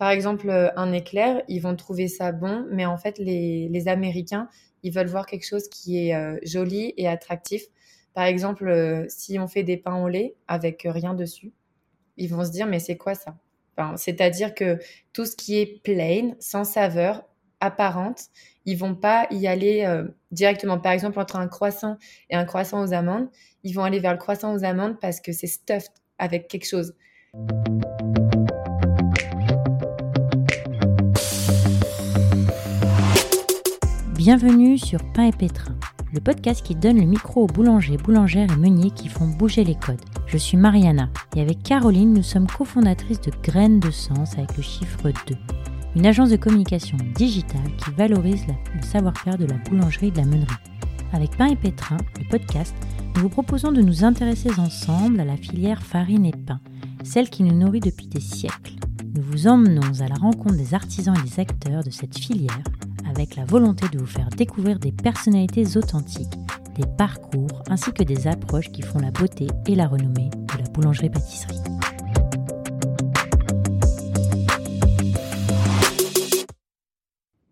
Par exemple, un éclair, ils vont trouver ça bon, mais en fait, les, Américains, ils veulent voir quelque chose qui est joli et attractif. Par exemple, si on fait des pains au lait avec rien dessus, ils vont se dire mais c'est quoi ça? C'est-à-dire que tout ce qui est plain, sans saveur, apparente, ils vont pas y aller euh, directement. Par exemple, entre un croissant et un croissant aux amandes, ils vont aller vers le croissant aux amandes parce que c'est stuffed avec quelque chose. Bienvenue sur Pain et Pétrin, le podcast qui donne le micro aux boulangers, boulangères et meuniers qui font bouger les codes. Je suis Mariana et avec Caroline, nous sommes cofondatrices de Graines de Sens avec le chiffre 2 une agence de communication digitale qui valorise le savoir-faire de la boulangerie et de la meunerie. Avec Pain et Pétrin, le podcast, nous vous proposons de nous intéresser ensemble à la filière farine et pain, celle qui nous nourrit depuis des siècles. Nous vous emmenons à la rencontre des artisans et des acteurs de cette filière avec la volonté de vous faire découvrir des personnalités authentiques, des parcours ainsi que des approches qui font la beauté et la renommée de la boulangerie-pâtisserie.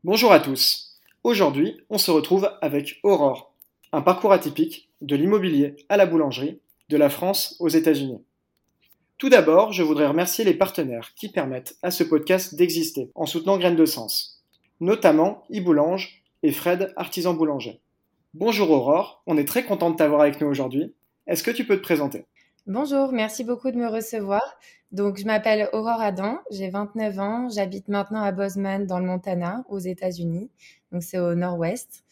Bonjour à tous. Aujourd'hui, on se retrouve avec Aurore, un parcours atypique de l'immobilier à la boulangerie, de la France aux États-Unis. Tout d'abord, je voudrais remercier les partenaires qui permettent à ce podcast d'exister en soutenant Graines de Sens, notamment eBoulange et Fred, artisan boulanger. Bonjour Aurore, on est très content de t'avoir avec nous aujourd'hui. Est-ce que tu peux te présenter? Bonjour, merci beaucoup de me recevoir. Donc, je m'appelle Aurore Adam, j'ai 29 ans, j'habite maintenant à Bozeman dans le Montana, aux États-Unis. Donc, c'est au nord-ouest.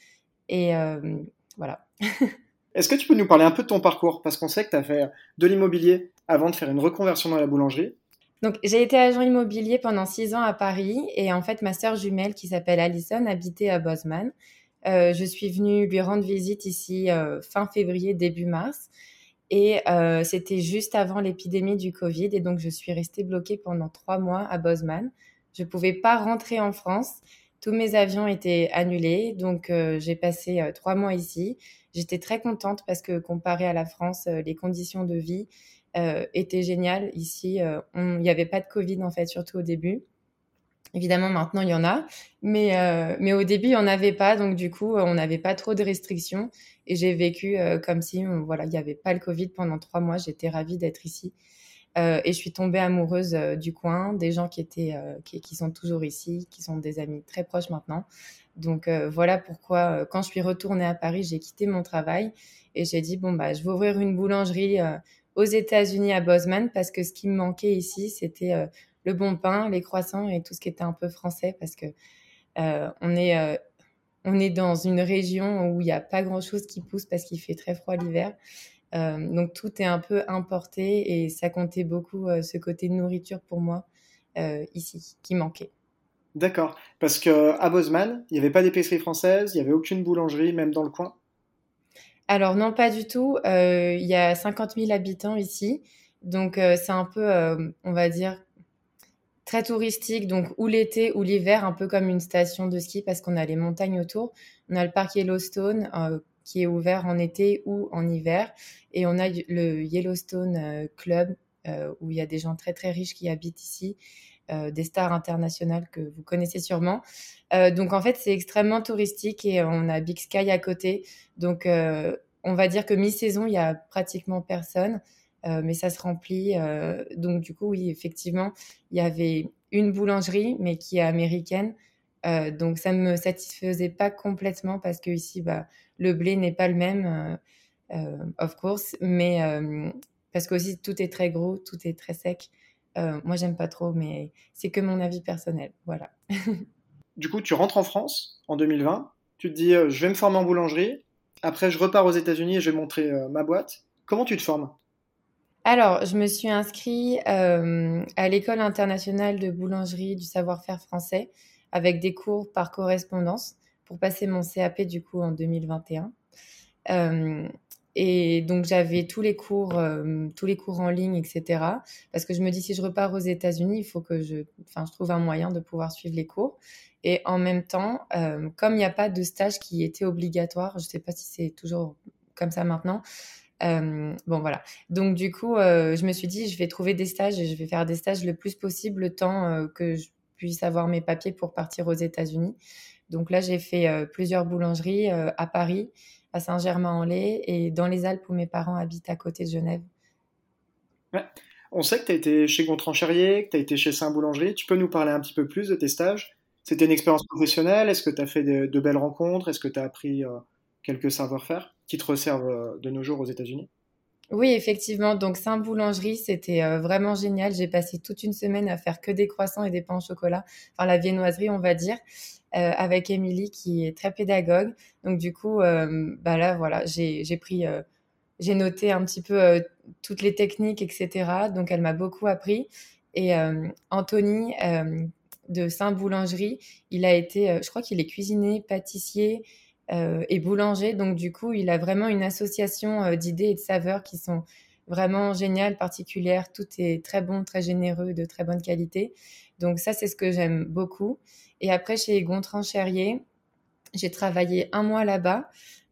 Et euh, voilà. Est-ce que tu peux nous parler un peu de ton parcours? Parce qu'on sait que tu as fait de l'immobilier avant de faire une reconversion dans la boulangerie. Donc, j'ai été agent immobilier pendant six ans à Paris. Et en fait, ma sœur jumelle, qui s'appelle Alison, habitait à Bozeman. Euh, je suis venue lui rendre visite ici euh, fin février, début mars. Et euh, c'était juste avant l'épidémie du Covid. Et donc, je suis restée bloquée pendant trois mois à Bozeman. Je ne pouvais pas rentrer en France. Tous mes avions étaient annulés. Donc, euh, j'ai passé euh, trois mois ici. J'étais très contente parce que comparé à la France, les conditions de vie étaient géniales. Ici, il n'y avait pas de Covid, en fait, surtout au début. Évidemment, maintenant, il y en a. Mais, euh, mais au début, il n'y en avait pas. Donc, du coup, on n'avait pas trop de restrictions. Et j'ai vécu euh, comme si, voilà, il n'y avait pas le Covid pendant trois mois. J'étais ravie d'être ici. Euh, et je suis tombée amoureuse du coin, des gens qui, étaient, qui, qui, sont toujours ici, qui sont des amis très proches maintenant. Donc, voilà pourquoi, quand je suis retournée à Paris, j'ai quitté mon travail. Et j'ai dit, bon, bah, je vais ouvrir une boulangerie aux États-Unis à Bozeman parce que ce qui me manquait ici, c'était le bon pain, les croissants et tout ce qui était un peu français parce que euh, on est euh, on est dans une région où il n'y a pas grand chose qui pousse parce qu'il fait très froid l'hiver. Euh, donc tout est un peu importé et ça comptait beaucoup ce côté nourriture pour moi ici qui manquait. D'accord, parce que à Bozeman, il n'y avait pas d'épicerie française, il n'y avait aucune boulangerie, même dans le coin? Alors non, pas du tout. Il y a 50 000 habitants ici, donc c'est un peu, on va dire, très touristique, donc ou l'été ou l'hiver, un peu comme une station de ski parce qu'on a les montagnes autour. On a le parc Yellowstone euh, qui est ouvert en été ou en hiver, et on a le Yellowstone euh, Club euh, où il y a des gens très très riches qui habitent ici. Des stars internationales que vous connaissez sûrement. donc en fait, c'est extrêmement touristique et on a Big Sky à côté. Donc on va dire que mi-saison, il y a pratiquement personne. Euh, mais ça se remplit. Euh, donc du coup, oui, effectivement, il y avait une boulangerie, mais qui est américaine. Euh, donc ça ne me satisfaisait pas complètement parce que ici, bah, le blé n'est pas le même, of course, mais parce qu'aussi tout est très gros, tout est très sec. Moi, j'aime pas trop, mais c'est que mon avis personnel. Voilà. du coup, tu rentres en France en 2020. Tu te dis, je vais me former en boulangerie. Après, je repars aux États-Unis et je vais montrer ma boîte. Comment tu te formes? Alors, je me suis inscrite euh, à l'école internationale de boulangerie du savoir-faire français avec des cours par correspondance pour passer mon CAP du coup en 2021. Euh, et donc j'avais tous les cours, euh, tous les cours en ligne, etc. Parce que je me dis si je repars aux États-Unis, il faut que je, enfin, je trouve un moyen de pouvoir suivre les cours. Et en même temps, comme il n'y a pas de stage qui était obligatoire, je ne sais pas si c'est toujours comme ça maintenant, euh, bon, voilà. Donc, du coup, euh, je me suis dit, je vais trouver des stages et je vais faire des stages le plus possible le temps euh, que je puisse avoir mes papiers pour partir aux États-Unis. Donc là, j'ai fait plusieurs boulangeries à Paris, à Saint-Germain-en-Laye et dans les Alpes où mes parents habitent à côté de Genève. On sait que tu as été chez Gontran Charrier, que tu as été chez Saint-Boulangerie. Tu peux nous parler un petit peu plus de tes stages? C'était une expérience professionnelle. Est-ce que tu as fait de, belles rencontres? Est-ce que tu as appris quelques savoir-faire qui te reservent de nos jours aux États-Unis? Oui, effectivement. Donc, Saint-Boulangerie, c'était euh, vraiment génial. J'ai passé toute une semaine à faire que des croissants et des pains au chocolat. Enfin, la viennoiserie, on va dire, euh, avec Émilie, qui est très pédagogue. Donc, du coup, euh, bah là, voilà, j'ai pris, j'ai noté un petit peu toutes les techniques, etc. Donc, elle m'a beaucoup appris. Et Anthony de Saint-Boulangerie, il a été, je crois qu'il est cuisinier, pâtissier, et boulanger. Donc, du coup, il a vraiment une association euh, d'idées et de saveurs qui sont vraiment géniales, particulières. Tout est très bon, très généreux, de très bonne qualité. Donc, ça, c'est ce que j'aime beaucoup. Et après, chez Gontran Cherrier, j'ai travaillé un mois là-bas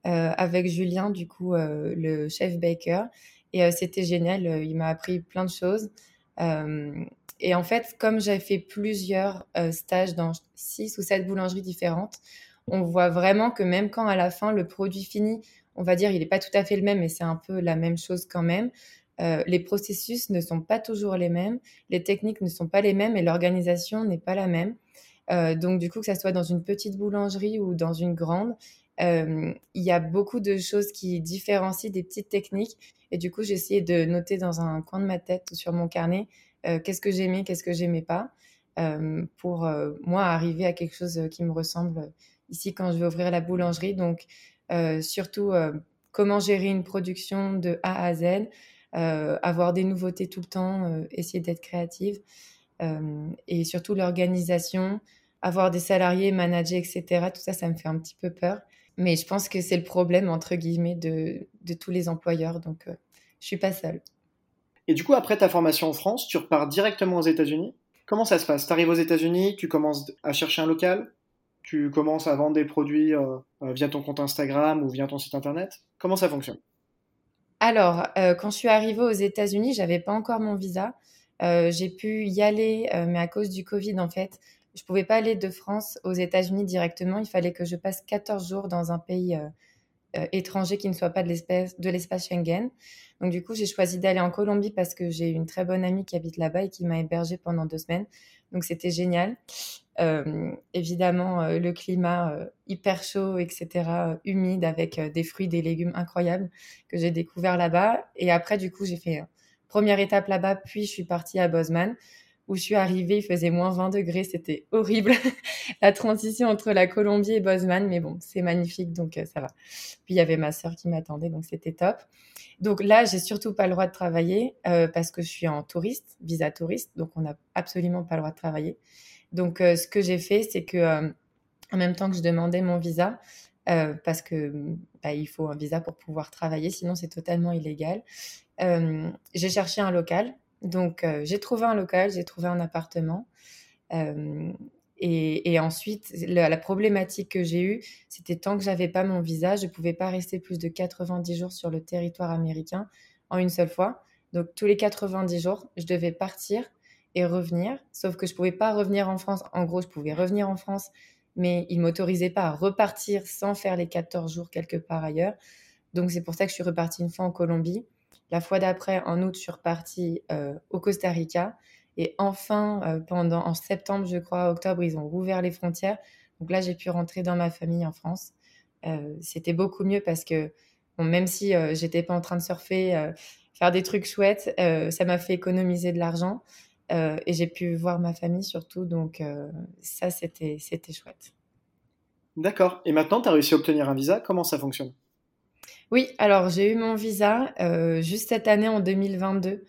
euh, avec Julien, du coup, le chef baker. Et c'était génial. il m'a appris plein de choses. et en fait, comme j'ai fait plusieurs stages dans six ou sept boulangeries différentes, on voit vraiment que même quand à la fin le produit fini, on va dire il n'est pas tout à fait le même, mais c'est un peu la même chose quand même. Euh, les processus ne sont pas toujours les mêmes, les techniques ne sont pas les mêmes et l'organisation n'est pas la même. Euh, donc du coup, que ça soit dans une petite boulangerie ou dans une grande, euh, il y a beaucoup de choses qui différencient des petites techniques. Et du coup, j'ai essayé de noter dans un coin de ma tête ou sur mon carnet qu'est-ce que j'aimais, qu'est-ce que j'aimais pas, pour moi arriver à quelque chose qui me ressemble ici quand je vais ouvrir la boulangerie. Donc, euh, surtout, euh, comment gérer une production de A à Z, euh, avoir des nouveautés tout le temps, essayer d'être créative. et surtout l'organisation, avoir des salariés, manager, etc. Tout ça, ça me fait un petit peu peur. Mais je pense que c'est le problème, entre guillemets, de, tous les employeurs. Donc, je suis pas seule. Et du coup, après ta formation en France, tu repars directement aux États-Unis? Comment ça se passe? Tu arrives aux États-Unis, tu commences à chercher un local? Tu commences à vendre des produits euh, euh, via ton compte Instagram ou via ton site internet Comment ça fonctionne? Alors, euh, quand je suis arrivée aux États-Unis, j'avais pas encore mon visa. j'ai pu y aller, mais à cause du Covid, en fait, je pouvais pas aller de France aux États-Unis directement. Il fallait que je passe 14 jours dans un pays étranger qui ne soit pas de l'espace Schengen. Donc, du coup, j'ai choisi d'aller en Colombie parce que j'ai une très bonne amie qui habite là-bas et qui m'a hébergée pendant deux semaines. Donc, c'était génial. Euh, évidemment, euh, le climat euh, hyper chaud, etc., humide, avec des fruits, des légumes incroyables que j'ai découvert là-bas. Et après, du coup, j'ai fait première étape là-bas, puis je suis partie à Bozeman où je suis arrivée, il faisait moins 20 degrés, c'était horrible. la transition entre la Colombie et Bozeman, mais bon, c'est magnifique, donc ça va. Puis il y avait ma sœur qui m'attendait, donc c'était top. Donc là, j'ai surtout pas le droit de travailler parce que je suis en touriste, visa touriste, donc on n'a absolument pas le droit de travailler. Donc, euh, ce que j'ai fait, c'est que euh, en même temps que je demandais mon visa, euh, parce que bah, il faut un visa pour pouvoir travailler, sinon c'est totalement illégal. j'ai cherché un local, donc j'ai trouvé un local, j'ai trouvé un appartement. Et, ensuite, la, problématique que j'ai eue, c'était tant que j'avais pas mon visa, je pouvais pas rester plus de 90 jours sur le territoire américain en une seule fois. Donc tous les 90 jours, je devais partir et revenir. Sauf que je pouvais pas revenir en France. En gros, je pouvais revenir en France, mais ils m'autorisaient pas à repartir sans faire les 14 jours quelque part ailleurs. Donc c'est pour ça que je suis repartie une fois en Colombie. La fois d'après, en août, je suis repartie euh, au Costa Rica. Et enfin, euh, pendant en septembre, je crois, octobre, ils ont rouvert les frontières. Donc là, j'ai pu rentrer dans ma famille en France. Euh, c'était beaucoup mieux parce que même si j'étais pas en train de surfer, faire des trucs chouettes, ça m'a fait économiser de l'argent. Euh, et j'ai pu voir ma famille surtout, donc euh, ça, c'était chouette. D'accord. Et maintenant, tu as réussi à obtenir un visa. Comment ça fonctionne? Oui, alors j'ai eu mon visa euh, juste cette année en 2022,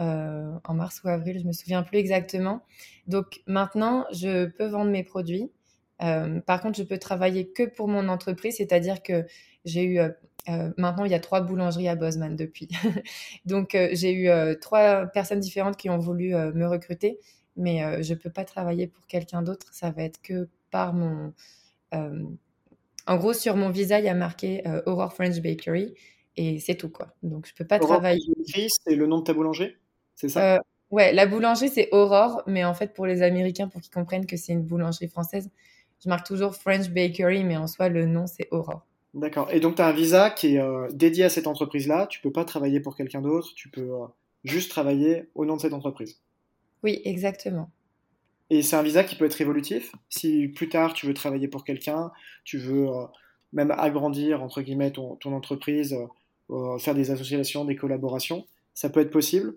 en mars ou avril, je me souviens plus exactement. Donc maintenant, je peux vendre mes produits. par contre, je peux travailler que pour mon entreprise, c'est-à-dire que j'ai eu euh, maintenant, il y a trois boulangeries à Bozeman depuis. Donc, euh, j'ai eu euh, trois personnes différentes qui ont voulu me recruter, mais je ne peux pas travailler pour quelqu'un d'autre. Ça va être que par mon. En gros, sur mon visa, il y a marqué Aurore French Bakery et c'est tout, quoi. Donc, je ne peux pas Aurore travailler. c'est le nom de ta boulangerie C'est ça? Ouais, la boulangerie, c'est Aurore, mais en fait, pour les Américains, pour qu'ils comprennent que c'est une boulangerie française, je marque toujours French Bakery, mais en soi, le nom, c'est Aurore. D'accord. Et donc, tu as un visa qui est euh, dédié à cette entreprise-là. Tu peux pas travailler pour quelqu'un d'autre. Tu peux euh, juste travailler au nom de cette entreprise. Oui, exactement. Et c'est un visa qui peut être évolutif. Si plus tard, tu veux travailler pour quelqu'un, tu veux euh, même agrandir, entre guillemets, ton, ton entreprise, faire des associations, des collaborations, ça peut être possible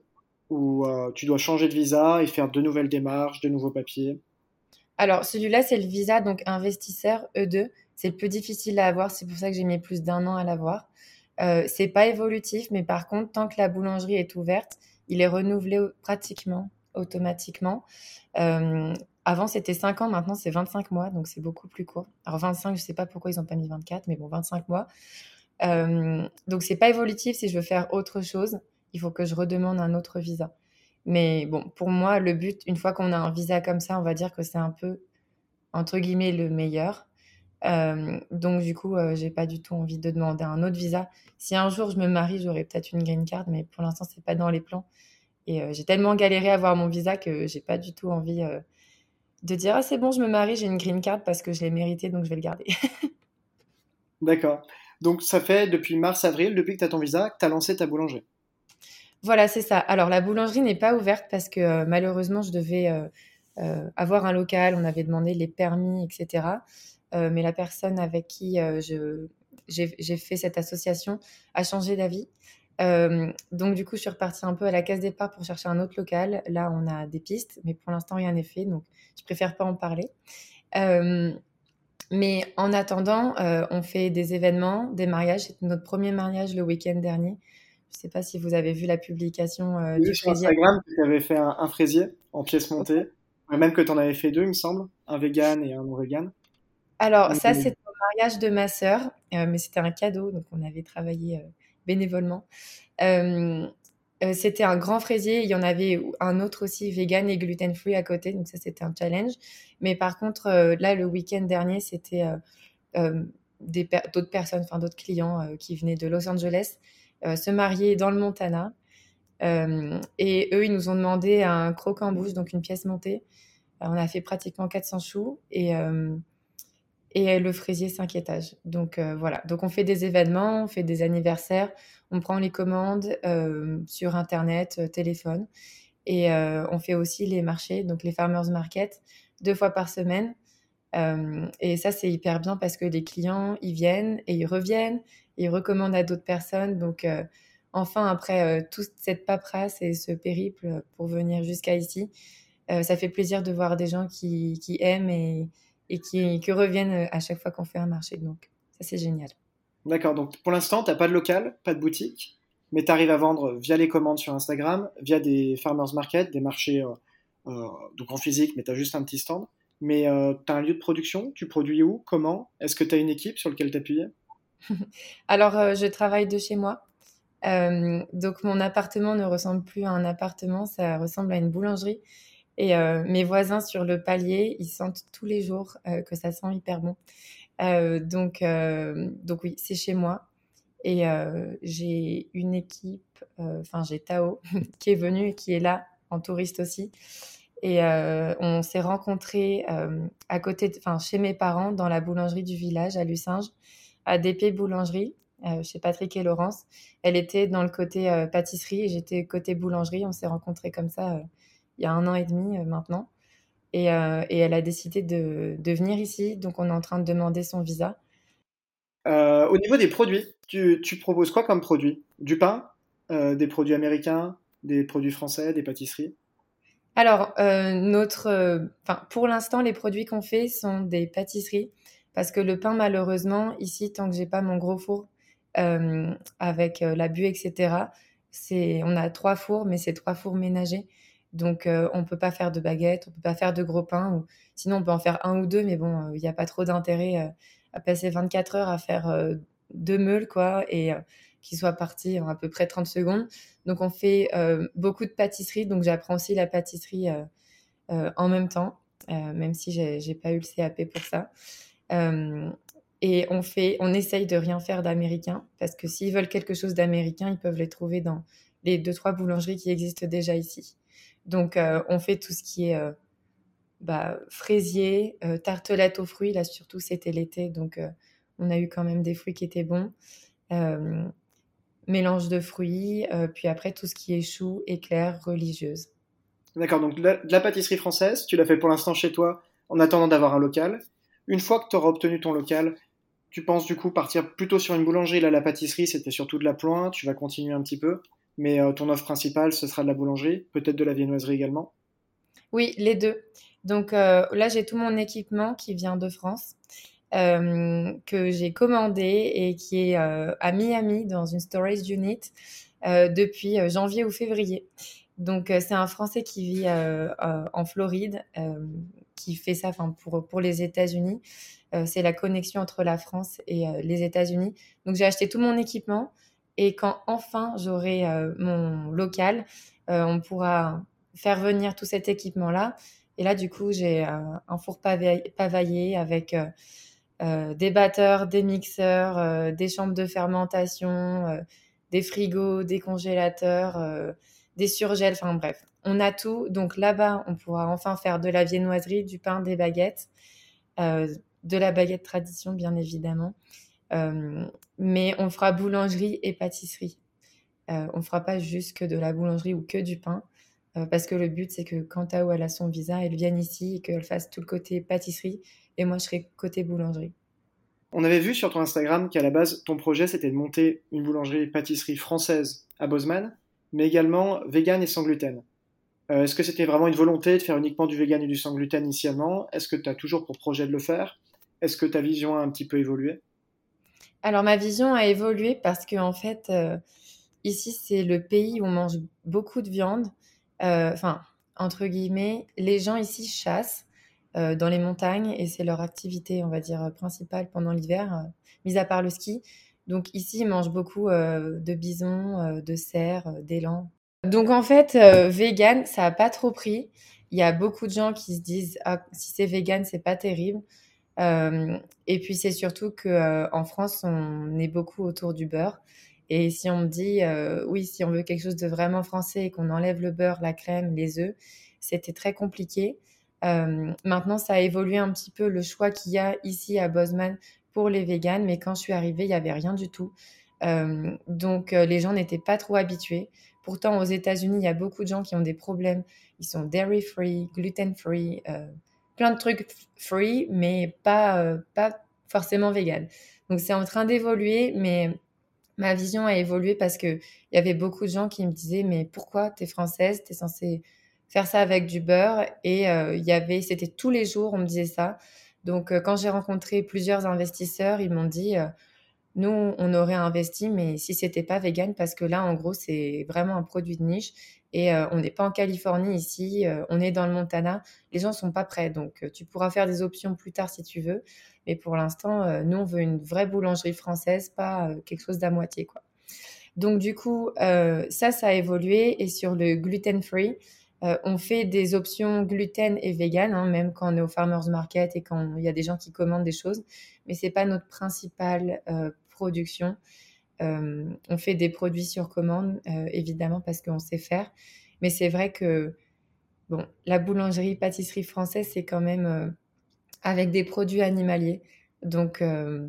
ou tu dois changer de visa et faire de nouvelles démarches, de nouveaux papiers Alors, celui-là, c'est le visa donc investisseur E2. C'est le plus difficile à avoir, c'est pour ça que j'ai mis plus d'un an à l'avoir. Euh, c'est pas évolutif, mais par contre, tant que la boulangerie est ouverte, il est renouvelé pratiquement automatiquement. Euh, avant, c'était 5 ans, maintenant, c'est 25 mois, donc c'est beaucoup plus court. Alors, 25, je sais pas pourquoi ils n'ont pas mis 24, mais bon, 25 mois. Euh, donc, c'est pas évolutif. Si je veux faire autre chose, il faut que je redemande un autre visa. Mais bon, pour moi, le but, une fois qu'on a un visa comme ça, on va dire que c'est un peu, entre guillemets, le meilleur. Euh, donc, du coup, euh, j'ai pas du tout envie de demander un autre visa. Si un jour je me marie, j'aurai peut-être une green card, mais pour l'instant, c'est pas dans les plans. Et euh, j'ai tellement galéré à avoir mon visa que j'ai pas du tout envie de dire Ah, c'est bon, je me marie, j'ai une green card parce que je l'ai mérité, donc je vais le garder. D'accord. Donc, ça fait depuis mars-avril, depuis que tu as ton visa, que tu as lancé ta boulangerie. Voilà, c'est ça. Alors, la boulangerie n'est pas ouverte parce que euh, malheureusement, je devais euh, euh, avoir un local. On avait demandé les permis, etc. mais la personne avec qui j'ai fait cette association a changé d'avis. Donc, du coup, je suis repartie un peu à la case départ pour chercher un autre local. Là, on a des pistes, mais pour l'instant, rien n'est fait. Donc, je préfère pas en parler. mais en attendant, on fait des événements, des mariages. C'était notre premier mariage le week-end dernier. Je ne sais pas si vous avez vu la publication euh, du sur Instagram, tu avais fait un, fraisier en pièces montées. Même que tu en avais fait deux, il me semble. Un vegan et un non vegan. Alors, ça, c'était au mariage de ma sœur, euh, mais c'était un cadeau, donc on avait travaillé euh, bénévolement. c'était un grand fraisier. Il y en avait un autre aussi vegan et gluten free à côté, donc ça, c'était un challenge. Mais par contre, là, le week-end dernier, c'était d'autres personnes, enfin d'autres clients qui venaient de Los Angeles euh, se marier dans le Montana. Euh, et eux, ils nous ont demandé un croquant en bouche, donc une pièce montée. Euh, on a fait pratiquement 400 choux et, et le fraisier 5 étages. Donc voilà, donc on fait des événements, on fait des anniversaires, on prend les commandes sur Internet, téléphone. Et on fait aussi les marchés, donc les farmers market, deux fois par semaine. et ça, c'est hyper bien parce que les clients, ils viennent et ils reviennent il recommande à d'autres personnes. Donc, euh, enfin, après euh, toute cette paperasse et ce périple pour venir jusqu'à ici, euh, ça fait plaisir de voir des gens qui, aiment et, qui, reviennent à chaque fois qu'on fait un marché. Donc, ça, c'est génial. D'accord. Donc, pour l'instant, tu n'as pas de local, pas de boutique, mais tu arrives à vendre via les commandes sur Instagram, via des farmers market, des marchés donc en physique, mais tu as juste un petit stand. Mais tu as un lieu de production Tu produis où Comment? Est-ce que tu as une équipe sur laquelle t'appuyer? Alors, euh, je travaille de chez moi. Euh, donc, mon appartement ne ressemble plus à un appartement, ça ressemble à une boulangerie. Et euh, mes voisins sur le palier, ils sentent tous les jours que ça sent hyper bon. donc, donc oui, c'est chez moi. Et j'ai une équipe, enfin j'ai Tao qui est venu et qui est là en touriste aussi. Et on s'est rencontrés à côté, enfin chez mes parents dans la boulangerie du village à Lucinge à DP Boulangerie euh, chez Patrick et Laurence. Elle était dans le côté euh, pâtisserie et j'étais côté boulangerie. On s'est rencontrés comme ça euh, il y a un an et demi maintenant. Et, et, elle a décidé de, de, venir ici. Donc on est en train de demander son visa. au niveau des produits, tu, tu, proposes quoi comme produit? Du pain Des produits américains Des produits français Des pâtisseries? Alors, notre, enfin, pour l'instant, les produits qu'on fait sont des pâtisseries. Parce que le pain, malheureusement, ici, tant que j'ai pas mon gros four euh, avec euh, la bue, etc., on a trois fours, mais c'est trois fours ménagers. Donc, euh, on peut pas faire de baguettes, on peut pas faire de gros pain. Ou... Sinon, on peut en faire un ou deux, mais bon, il n'y a pas trop d'intérêt à passer 24 heures à faire deux meules, quoi, et qui soient partis en à peu près 30 secondes. Donc, on fait beaucoup de pâtisserie. Donc, j'apprends aussi la pâtisserie en même temps, même si j'ai pas eu le CAP pour ça. Euh, et on fait, on essaye de rien faire d'américain parce que s'ils veulent quelque chose d'américain, ils peuvent les trouver dans les deux trois boulangeries qui existent déjà ici. Donc, on fait tout ce qui est bah, fraisier, tartelette aux fruits. Là, surtout, c'était l'été, donc on a eu quand même des fruits qui étaient bons. mélange de fruits, puis après tout ce qui est choux, éclairs, religieuses. D'accord, donc de la, pâtisserie française, tu l'as fait pour l'instant chez toi en attendant d'avoir un local. Une fois que tu auras obtenu ton local, tu penses du coup partir plutôt sur une boulangerie. Là, la pâtisserie, c'était surtout de la pointe, tu vas continuer un petit peu. Mais euh, ton offre principale, ce sera de la boulangerie, peut-être de la viennoiserie également? Oui, les deux. Donc euh, là, j'ai tout mon équipement qui vient de France, euh, que j'ai commandé et qui est à Miami dans une storage unit depuis janvier ou février. Donc c'est un Français qui vit en Floride, qui fait ça pour, pour les États-Unis. c'est la connexion entre la France et les États-Unis. Donc j'ai acheté tout mon équipement. Et quand enfin j'aurai mon local, on pourra faire venir tout cet équipement-là et là, du coup, j'ai un four pavaillé avec des batteurs, des mixeurs, des chambres de fermentation, des frigos, des congélateurs, des surgels, enfin bref, on a tout. Donc là-bas, on pourra enfin faire de la viennoiserie, du pain, des baguettes, de la baguette tradition, bien évidemment. Mais on fera boulangerie et pâtisserie. on ne fera pas juste que de la boulangerie ou que du pain. Euh, parce que le but, c'est que quand Tao elle a son visa, elle vienne ici et qu'elle fasse tout le côté pâtisserie et moi, je serai côté boulangerie. On avait vu sur ton Instagram qu'à la base, ton projet, c'était de monter une boulangerie pâtisserie française à Bozeman, mais également vegan et sans gluten. Euh, est-ce que c'était vraiment une volonté de faire uniquement du vegan et du sans gluten initialement? Est-ce que tu as toujours pour projet de le faire? Est-ce que ta vision a un petit peu évolué? Alors, ma vision a évolué parce que, en fait, euh, ici, c'est le pays où on mange beaucoup de viande. Euh, enfin, entre guillemets, les gens ici chassent euh, dans les montagnes et c'est leur activité, on va dire, principale pendant l'hiver, mis à part le ski. Donc ici, ils mangent beaucoup de bisons, de cerfs, d'élan. Donc en fait, vegan, ça a pas trop pris. Il y a beaucoup de gens qui se disent ah, si c'est vegan, c'est pas terrible. Et puis c'est surtout que en France, on est beaucoup autour du beurre. Et si on me dit, euh, oui, si on veut quelque chose de vraiment français et qu'on enlève le beurre, la crème, les œufs, c'était très compliqué. Euh, maintenant, ça a évolué un petit peu le choix qu'il y a ici à Bozeman pour les véganes, mais quand je suis arrivée, il n'y avait rien du tout. Euh, donc, les gens n'étaient pas trop habitués. Pourtant, aux États-Unis, il y a beaucoup de gens qui ont des problèmes. Ils sont dairy free, gluten free, plein de trucs free, mais pas, pas forcément vegan. Donc, c'est en train d'évoluer, mais ma vision a évolué parce que il y avait beaucoup de gens qui me disaient mais pourquoi tu es française, tu es censée faire ça avec du beurre et euh, il y avait c'était tous les jours on me disait ça. Donc euh, quand j'ai rencontré plusieurs investisseurs, ils m'ont dit euh, nous on aurait investi mais si c'était pas vegan parce que là en gros c'est vraiment un produit de niche et on n'est pas en Californie ici, on est dans le Montana, les gens sont pas prêts donc tu pourras faire des options plus tard si tu veux mais pour l'instant, euh, nous, on veut une vraie boulangerie française, pas euh, quelque chose d'à moitié, quoi. Donc, du coup, euh, ça, ça a évolué. Et sur le gluten-free, on fait des options gluten et vegan, hein, même quand on est au farmers market et quand il y a des gens qui commandent des choses. Mais c'est pas notre principale production. on fait des produits sur commande, évidemment, parce qu'on sait faire. Mais c'est vrai que bon, la boulangerie, pâtisserie française, c'est quand même avec des produits animaliers. Donc euh,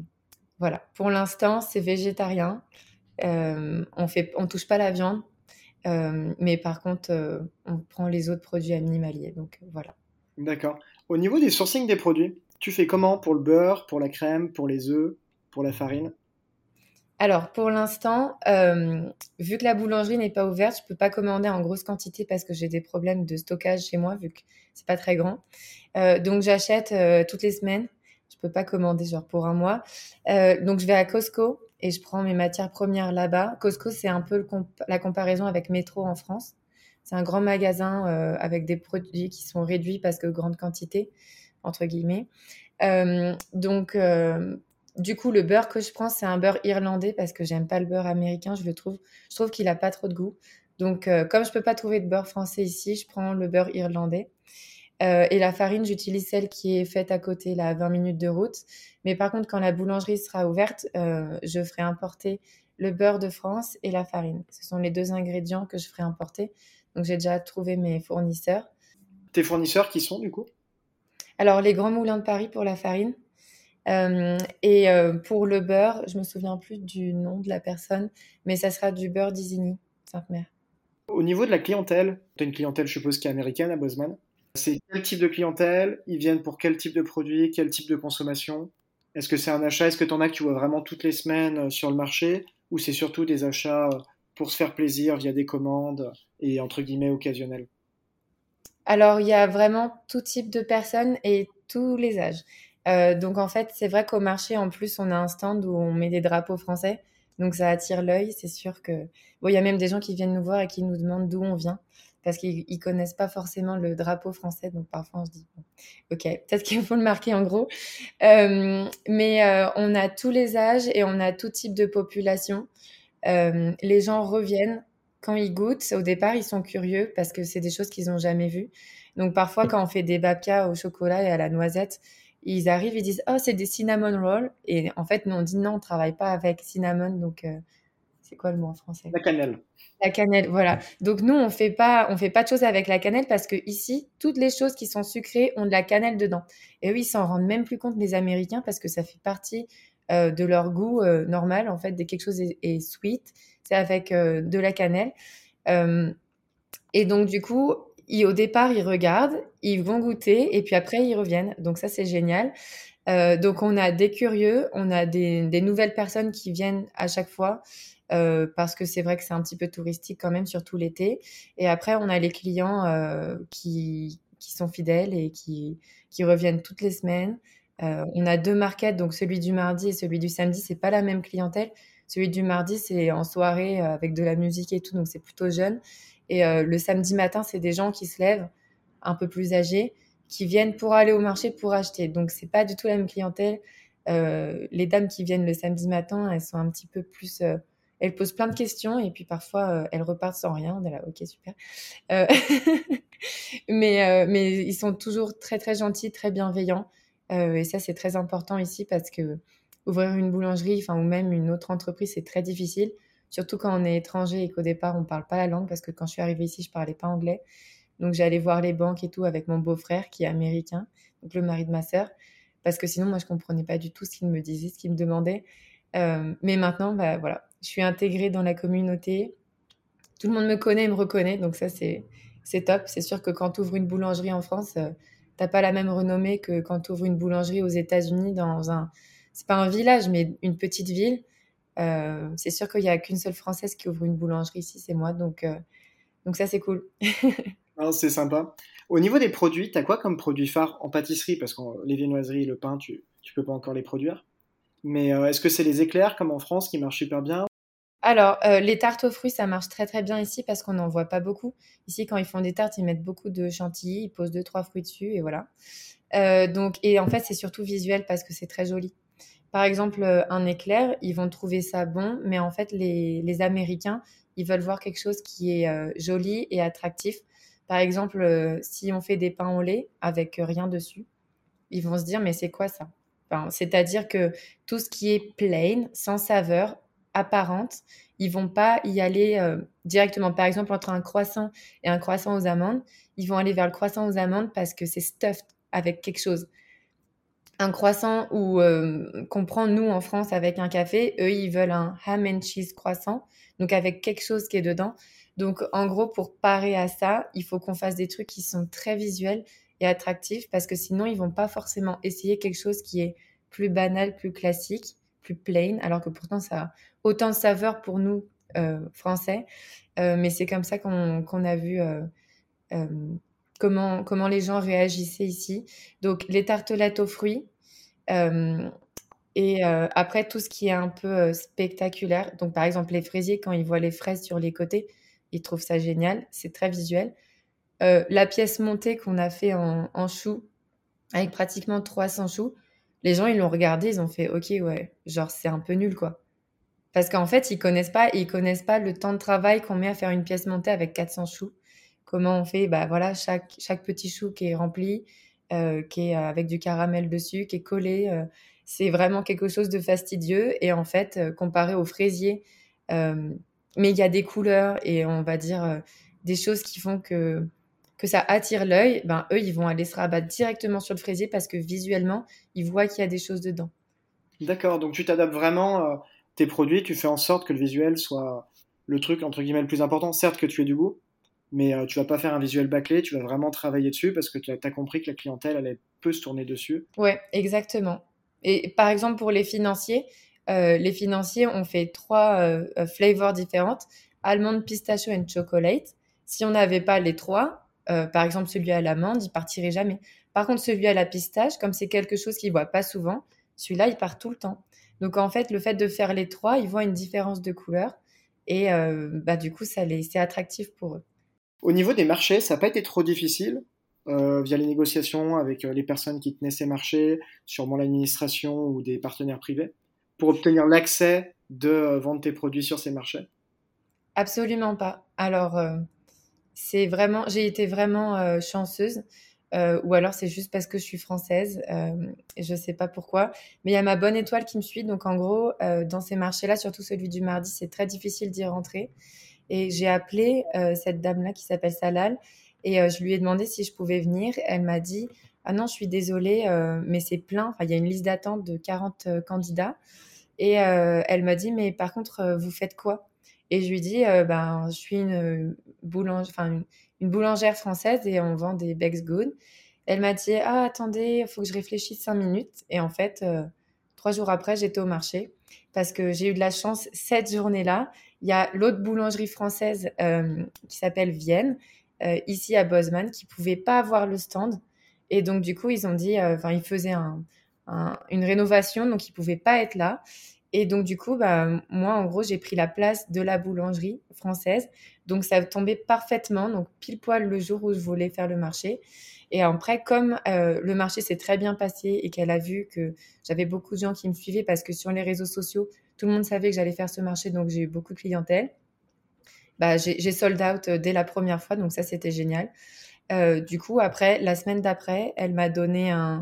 voilà, pour l'instant, c'est végétarien. Euh, on fait, on touche pas la viande, euh, mais par contre, on prend les autres produits animaliers. Donc voilà. D'accord. Au niveau des sourcing des produits, tu fais comment pour le beurre, pour la crème, pour les œufs, pour la farine? Alors, pour l'instant, vu que la boulangerie n'est pas ouverte, je ne peux pas commander en grosse quantité parce que j'ai des problèmes de stockage chez moi, vu que c'est pas très grand. donc, j'achète toutes les semaines. Je peux pas commander genre pour un mois. donc, je vais à Costco et je prends mes matières premières là-bas. Costco, c'est un peu la comparaison avec Métro en France. C'est un grand magasin avec des produits qui sont réduits parce que grande quantité, entre guillemets. donc, du coup, le beurre que je prends, c'est un beurre irlandais parce que j'aime pas le beurre américain. Je le trouve, je trouve qu'il a pas trop de goût. Donc, euh, comme je peux pas trouver de beurre français ici, je prends le beurre irlandais. Euh, et la farine, j'utilise celle qui est faite à côté, là, à 20 minutes de route. Mais par contre, quand la boulangerie sera ouverte, euh, je ferai importer le beurre de France et la farine. Ce sont les deux ingrédients que je ferai importer. Donc j'ai déjà trouvé mes fournisseurs. Tes fournisseurs qui sont du coup? Alors les grands moulins de Paris pour la farine. Euh, et euh, pour le beurre, je me souviens plus du nom de la personne, mais ça sera du beurre d'Isigny, Sainte-Mère. Au niveau de la clientèle, tu as une clientèle, je suppose, qui est américaine à Bosman. C'est quel type de clientèle Ils viennent pour quel type de produit Quel type de consommation? Est-ce que c'est un achat? Est-ce que tu en as que tu vois vraiment toutes les semaines euh, sur le marché? Ou c'est surtout des achats pour se faire plaisir via des commandes et entre guillemets occasionnels Alors, il y a vraiment tout type de personnes et tous les âges. Euh, donc en fait, c'est vrai qu'au marché, en plus, on a un stand où on met des drapeaux français. Donc ça attire l'œil, c'est sûr que... Il y a même des gens qui viennent nous voir et qui nous demandent d'où on vient parce qu'ils connaissent pas forcément le drapeau français. Donc parfois on se dit, ok, peut-être qu'il faut le marquer en gros. Euh, mais euh, on a tous les âges et on a tout type de population. Euh, les gens reviennent quand ils goûtent. Au départ, ils sont curieux parce que c'est des choses qu'ils n'ont jamais vues. Donc parfois, quand on fait des babkas au chocolat et à la noisette, ils arrivent, ils disent oh c'est des cinnamon rolls et en fait nous on dit non on travaille pas avec cinnamon donc c'est quoi le mot en français? La cannelle. La cannelle, voilà. Donc nous on fait pas on fait pas de choses avec la cannelle parce que ici toutes les choses qui sont sucrées ont de la cannelle dedans. Et eux ils s'en rendent même plus compte les Américains parce que ça fait partie euh, de leur goût euh, normal en fait dès quelque chose est, sweet c'est avec de la cannelle. et donc du coup au départ, ils regardent, ils vont goûter et puis après, ils reviennent. Donc ça, c'est génial. Euh, donc on a des curieux, on a des, nouvelles personnes qui viennent à chaque fois euh, parce que c'est vrai que c'est un petit peu touristique quand même, surtout l'été. Et après, on a les clients euh, qui, qui, sont fidèles et qui, qui reviennent toutes les semaines. on a deux markets, donc celui du mardi et celui du samedi, c'est pas la même clientèle. Celui du mardi, c'est en soirée avec de la musique et tout, donc c'est plutôt jeune. Et euh, le samedi matin, c'est des gens qui se lèvent, un peu plus âgés, qui viennent pour aller au marché pour acheter. Donc, c'est pas du tout la même clientèle. Euh, les dames qui viennent le samedi matin, elles sont un petit peu plus. Euh, elles posent plein de questions et puis parfois elles repartent sans rien. On est là, ok, super. mais, mais ils sont toujours très très gentils, très bienveillants. et ça, c'est très important ici parce que ouvrir une boulangerie, enfin ou même une autre entreprise, c'est très difficile surtout quand on est étranger et qu'au départ, on ne parle pas la langue, parce que quand je suis arrivée ici, je ne parlais pas anglais. Donc, j'allais voir les banques et tout avec mon beau-frère qui est américain, donc le mari de ma sœur, parce que sinon, moi, je ne comprenais pas du tout ce qu'il me disait, ce qu'il me demandait. Euh, mais maintenant, bah, voilà, je suis intégrée dans la communauté. Tout le monde me connaît et me reconnaît, donc ça, c'est, c'est top. C'est sûr que quand tu ouvres une boulangerie en France, euh, tu n'as pas la même renommée que quand tu ouvres une boulangerie aux États-Unis dans un. C'est pas un village, mais une petite ville. Euh, c'est sûr qu'il n'y a qu'une seule Française qui ouvre une boulangerie ici, c'est moi. Donc, euh, donc ça, c'est cool. c'est sympa. Au niveau des produits, tu as quoi comme produit phare en pâtisserie? Parce que les viennoiseries, le pain, tu ne peux pas encore les produire? Mais euh, est-ce que c'est les éclairs comme en France qui marchent super bien? Alors, les tartes aux fruits, ça marche très très bien ici parce qu'on n'en voit pas beaucoup. Ici, quand ils font des tartes, ils mettent beaucoup de chantilly, ils posent deux trois fruits dessus et voilà. donc, et en fait, c'est surtout visuel parce que c'est très joli. Par exemple, euh, un éclair, ils vont trouver ça bon, mais en fait, les, Américains, ils veulent voir quelque chose qui est euh, joli et attractif. Par exemple, euh, si on fait des pains au lait avec rien dessus, ils vont se dire, mais c'est quoi ça? C'est-à-dire que tout ce qui est plain, sans saveur, apparente, ils vont pas y aller directement. Par exemple, entre un croissant et un croissant aux amandes, ils vont aller vers le croissant aux amandes parce que c'est stuffed avec quelque chose un croissant ou euh, qu'on prend nous en France avec un café, eux ils veulent un ham and cheese croissant, donc avec quelque chose qui est dedans. Donc en gros pour parer à ça, il faut qu'on fasse des trucs qui sont très visuels et attractifs parce que sinon ils vont pas forcément essayer quelque chose qui est plus banal, plus classique, plus plain, alors que pourtant ça a autant de saveur pour nous euh, français. Euh, mais c'est comme ça qu'on a vu comment, comment les gens réagissaient ici. Donc les tartelettes aux fruits, euh, et euh, après, tout ce qui est un peu euh, spectaculaire. Donc, par exemple, les fraisiers, quand ils voient les fraises sur les côtés, ils trouvent ça génial. C'est très visuel. La pièce montée qu'on a fait en, choux, avec pratiquement 300 choux, les gens, ils l'ont regardé, ils ont fait OK, ouais, genre, c'est un peu nul, quoi. Parce qu'en fait, ils connaissent pas, ils connaissent pas le temps de travail qu'on met à faire une pièce montée avec 400 choux. Comment on fait? Bah voilà, chaque, petit chou qui est rempli, euh, qui est avec du caramel dessus, qui est collé. Euh, c'est vraiment quelque chose de fastidieux. Et en fait, euh, comparé au fraisier, mais il y a des couleurs et on va dire des choses qui font que, que ça attire l'œil, ben, eux, ils vont aller se rabattre directement sur le fraisier parce que visuellement, ils voient qu'il y a des choses dedans. D'accord, donc tu t'adaptes vraiment euh, tes produits, tu fais en sorte que le visuel soit le truc entre guillemets le plus important. Certes que tu aies du goût, mais euh, tu vas pas faire un visuel bâclé, tu vas vraiment travailler dessus parce que tu as, compris que la clientèle allait peu se tourner dessus. Ouais, exactement. Et par exemple pour les financiers, euh, les financiers ont fait trois euh, flavors différentes almond, pistachio et chocolate. Si on n'avait pas les trois, par exemple celui à l'amande, il partirait jamais. Par contre celui à la pistache, comme c'est quelque chose qu'ils voient pas souvent, celui-là il part tout le temps. Donc en fait le fait de faire les trois, ils voient une différence de couleur et bah du coup ça c'est attractif pour eux. Au niveau des marchés, ça n'a pas été trop difficile euh, via les négociations avec euh, les personnes qui tenaient ces marchés, sûrement l'administration ou des partenaires privés, pour obtenir l'accès de euh, vendre tes produits sur ces marchés? Absolument pas. Alors, c'est vraiment, j'ai été vraiment chanceuse. ou alors c'est juste parce que je suis française, et je sais pas pourquoi. Mais il y a ma bonne étoile qui me suit, donc en gros, dans ces marchés-là, surtout celui du mardi, c'est très difficile d'y rentrer. Et j'ai appelé euh, cette dame-là qui s'appelle Salal et euh, je lui ai demandé si je pouvais venir. Elle m'a dit Ah non, je suis désolée, euh, mais c'est plein. Enfin, il y a une liste d'attente de 40 candidats. Et elle m'a dit Mais par contre, vous faites quoi? Et je lui ai dit ben, Je suis une, boulange... enfin, une, boulangère française et on vend des Bex Good. Elle m'a dit Ah, attendez, il faut que je réfléchisse cinq minutes. Et en fait, trois jours après, j'étais au marché parce que j'ai eu de la chance cette journée-là. Il y a l'autre boulangerie française euh, qui s'appelle Vienne, euh, ici à Bosman, qui pouvait pas avoir le stand. Et donc, du coup, ils ont dit, euh, enfin, ils faisaient une rénovation, donc ils pouvaient pas être là. Et donc, du coup, bah, moi, en gros, j'ai pris la place de la boulangerie française. Donc, ça tombait parfaitement, donc pile poil le jour où je voulais faire le marché. Et après, comme le marché s'est très bien passé et qu'elle a vu que j'avais beaucoup de gens qui me suivaient parce que sur les réseaux sociaux, tout le monde savait que j'allais faire ce marché, donc j'ai eu beaucoup de clientèle. Bah, j'ai sold out euh, dès la première fois, donc ça, c'était génial. Euh, du coup, après, la semaine d'après, elle m'a donné euh,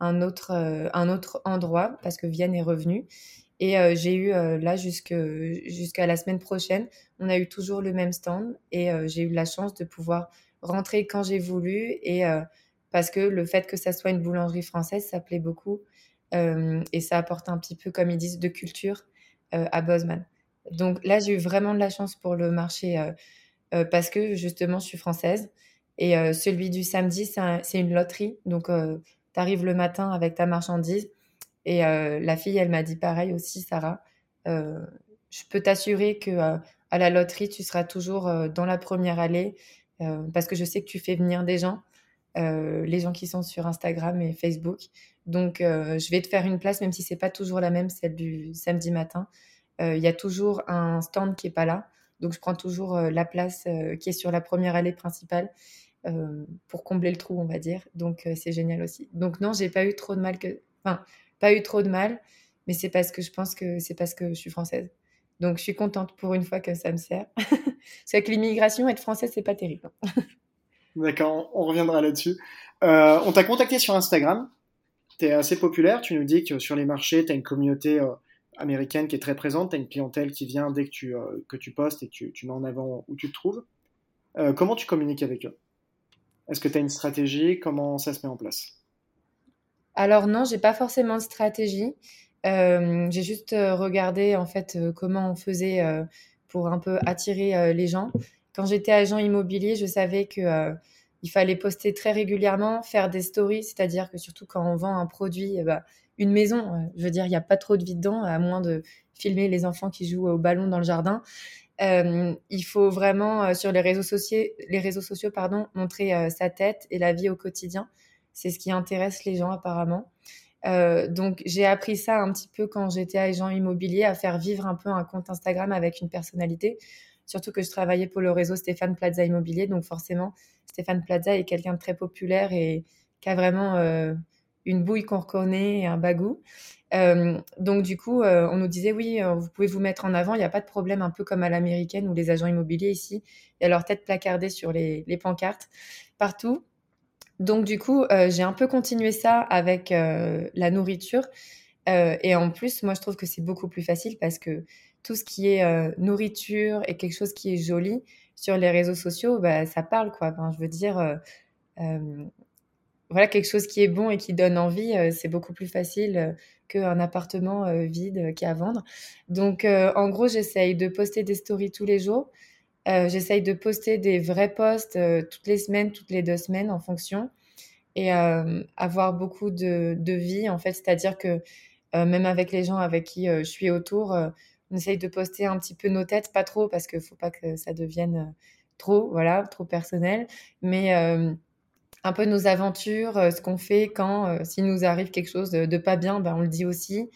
un autre endroit parce que Vienne est revenue. Et j'ai eu là jusqu'à la semaine prochaine, on a eu toujours le même stand et j'ai eu la chance de pouvoir rentrer quand j'ai voulu et parce que le fait que ça soit une boulangerie française, ça plaît beaucoup et ça apporte un petit peu, comme ils disent, de culture euh, à Bosman. Donc là, j'ai eu vraiment de la chance pour le marché euh, euh, parce que justement, je suis française. Et celui du samedi, c'est une loterie. Donc, tu arrives le matin avec ta marchandise. Et la fille, elle m'a dit pareil aussi, Sarah. je peux t'assurer que à la loterie, tu seras toujours dans la première allée parce que je sais que tu fais venir des gens, les gens qui sont sur Instagram et Facebook. Donc, euh, je vais te faire une place, même si c'est pas toujours la même, celle du samedi matin. Euh, il y a toujours un stand qui est pas là. Donc, je prends toujours euh, la place qui est sur la première allée principale pour combler le trou, on va dire. Donc, c'est génial aussi. Donc, non, j'ai pas eu trop de mal que. Enfin, pas eu trop de mal, mais c'est parce que je pense que c'est parce que je suis française. Donc, je suis contente pour une fois que ça me sert. c'est que l'immigration, être française, c'est pas terrible. D'accord, on reviendra là-dessus. on t'a contacté sur Instagram tu es assez populaire. Tu nous dis que sur les marchés, tu as une communauté euh, américaine qui est très présente. Tu as une clientèle qui vient dès que tu, euh, que tu postes et que tu, mets en avant où tu te trouves. Euh, comment tu communiques avec eux? Est-ce que tu as une stratégie? Comment ça se met en place? Alors non, j'ai pas forcément de stratégie. j'ai juste regardé en fait comment on faisait pour un peu attirer les gens. Quand j'étais agent immobilier, je savais que il fallait poster très régulièrement, faire des stories, c'est-à-dire que surtout quand on vend un produit, eh ben, une maison, euh, je veux dire, il n'y a pas trop de vie dedans, à moins de filmer les enfants qui jouent au ballon dans le jardin. Euh, il faut vraiment, euh, sur les réseaux sociaux, les réseaux sociaux pardon, montrer sa tête et la vie au quotidien. C'est ce qui intéresse les gens apparemment. donc j'ai appris ça un petit peu quand j'étais agent immobilier, à faire vivre un peu un compte Instagram avec une personnalité. Surtout que je travaillais pour le réseau Stéphane Plaza Immobilier, donc forcément Stéphane Plaza est quelqu'un de très populaire et qui a vraiment euh, une bouille qu'on reconnaît et un bagou. Euh, donc du coup, euh, on nous disait oui, vous pouvez vous mettre en avant, il n'y a pas de problème, un peu comme à l'américaine où les agents immobiliers ici, il y a leur tête placardée sur les, pancartes partout. Donc du coup, j'ai un peu continué ça avec la nourriture. et en plus, moi, je trouve que c'est beaucoup plus facile parce que tout ce qui est nourriture et quelque chose qui est joli, sur les réseaux sociaux, bah, ça parle, quoi. je veux dire, voilà, quelque chose qui est bon et qui donne envie, c'est beaucoup plus facile qu'un appartement vide qui a à vendre. Donc, en gros, j'essaye de poster des stories tous les jours. J'essaye de poster des vrais posts toutes les semaines, toutes les deux semaines en fonction et avoir beaucoup de, de, vie en fait. C'est-à-dire que même avec les gens avec qui je suis autour, on essaye de poster un petit peu nos têtes, pas trop parce qu'il faut pas que ça devienne trop, voilà, trop personnel, mais un peu nos aventures, ce qu'on fait quand, s'il nous arrive quelque chose de, pas bien, ben, on le dit aussi.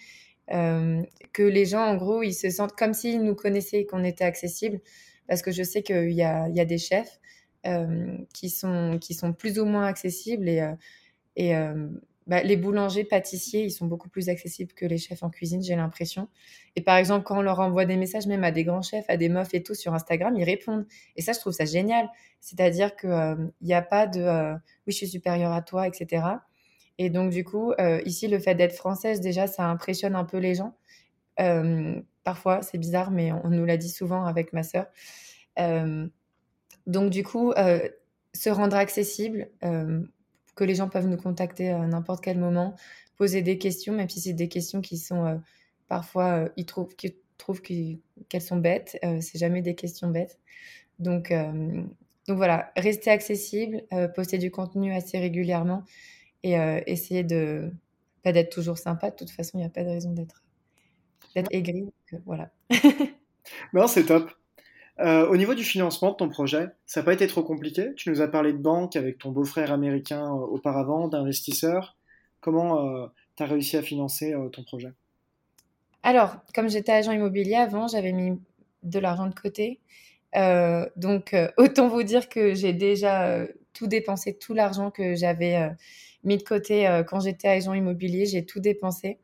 que les gens, en gros, ils se sentent comme s'ils nous connaissaient qu'on était accessible, parce que je sais qu'il y a, des chefs euh, qui, sont, qui sont plus ou moins accessibles. Et, euh, euh, bah, les boulangers, pâtissiers, ils sont beaucoup plus accessibles que les chefs en cuisine, j'ai l'impression. Et par exemple, quand on leur envoie des messages, même à des grands chefs, à des meufs et tout sur Instagram, ils répondent. Et ça, je trouve ça génial. C'est-à-dire qu'il n'y a pas de oui, je suis supérieure à toi, etc. Et donc, du coup, ici, le fait d'être française, déjà, ça impressionne un peu les gens. Parfois, c'est bizarre, mais on, nous l'a dit souvent avec ma sœur. Donc, du coup, se rendre accessible, que les gens peuvent nous contacter à n'importe quel moment, poser des questions, même si c'est des questions qui sont parfois, ils trouvent, qu'elles sont bêtes. c'est jamais des questions bêtes. Donc, donc voilà, rester accessible, poster du contenu assez régulièrement et essayer de pas d'être toujours sympa. De toute façon, il n'y a pas de raison d'être d'être aigri. voilà. non, c'est top. Euh, au niveau du financement de ton projet, ça n'a pas été trop compliqué Tu nous as parlé de banque avec ton beau-frère américain euh, auparavant, d'investisseurs. Comment euh, tu as réussi à financer ton projet? Alors, comme j'étais agent immobilier avant, j'avais mis de l'argent de côté. donc, autant vous dire que j'ai déjà tout dépensé, tout l'argent que j'avais mis de côté quand j'étais agent immobilier, j'ai tout dépensé.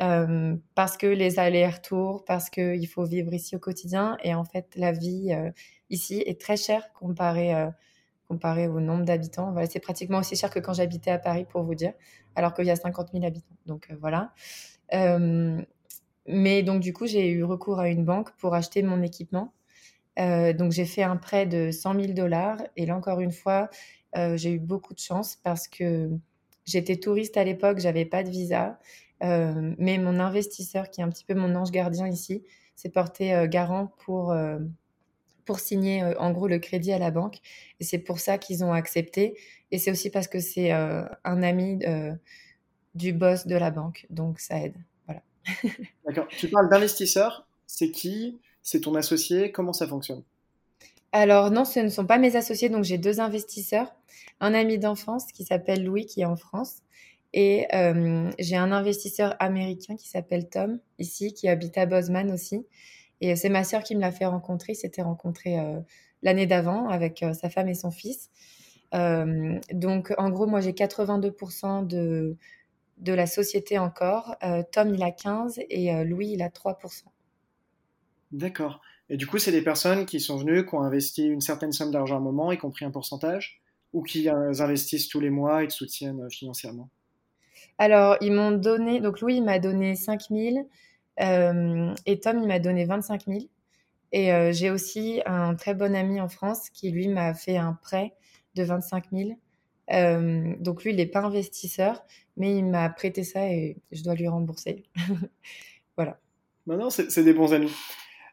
Euh, parce que les allers-retours, parce qu'il faut vivre ici au quotidien. Et en fait, la vie euh, ici est très chère comparée, euh, au nombre d'habitants. C'est pratiquement aussi cher que quand j'habitais à Paris, pour vous dire, alors qu'il y a 50 000 habitants. Donc voilà. mais donc du coup, j'ai eu recours à une banque pour acheter mon équipement. donc j'ai fait un prêt de 100 000 dollars. Et là, encore une fois, j'ai eu beaucoup de chance parce que j'étais touriste à l'époque, j'avais pas de visa. Euh, mais mon investisseur, qui est un petit peu mon ange gardien ici, s'est porté euh, garant pour, euh, pour signer en gros le crédit à la banque. Et c'est pour ça qu'ils ont accepté. Et c'est aussi parce que c'est un ami du boss de la banque. Donc ça aide. Voilà. D'accord. Tu parles d'investisseur. C'est qui? C'est ton associé? Comment ça fonctionne? Alors non, ce ne sont pas mes associés, donc j'ai deux investisseurs. Un ami d'enfance qui s'appelle Louis, qui est en France, et euh, j'ai un investisseur américain qui s'appelle Tom, ici, qui habite à Bozeman aussi. Et c'est ma sœur qui me l'a fait rencontrer. Il s'était rencontré euh, l'année d'avant avec euh, sa femme et son fils. donc, en gros, moi, j'ai 82% de, de la société encore. Tom, il a 15% et Louis, il a 3%. D'accord. Et du coup, c'est des personnes qui sont venues, qui ont investi une certaine somme d'argent à un moment, y compris un pourcentage, ou qui investissent tous les mois et te soutiennent financièrement? Alors, ils m'ont donné, donc Louis, il m'a donné 5 000 euh, et Tom, il m'a donné 25 000. Et euh, j'ai aussi un très bon ami en France qui, lui, m'a fait un prêt de 25 000. Euh, donc, lui, il n'est pas investisseur, mais il m'a prêté ça et je dois lui rembourser. voilà. Non, c'est des bons amis.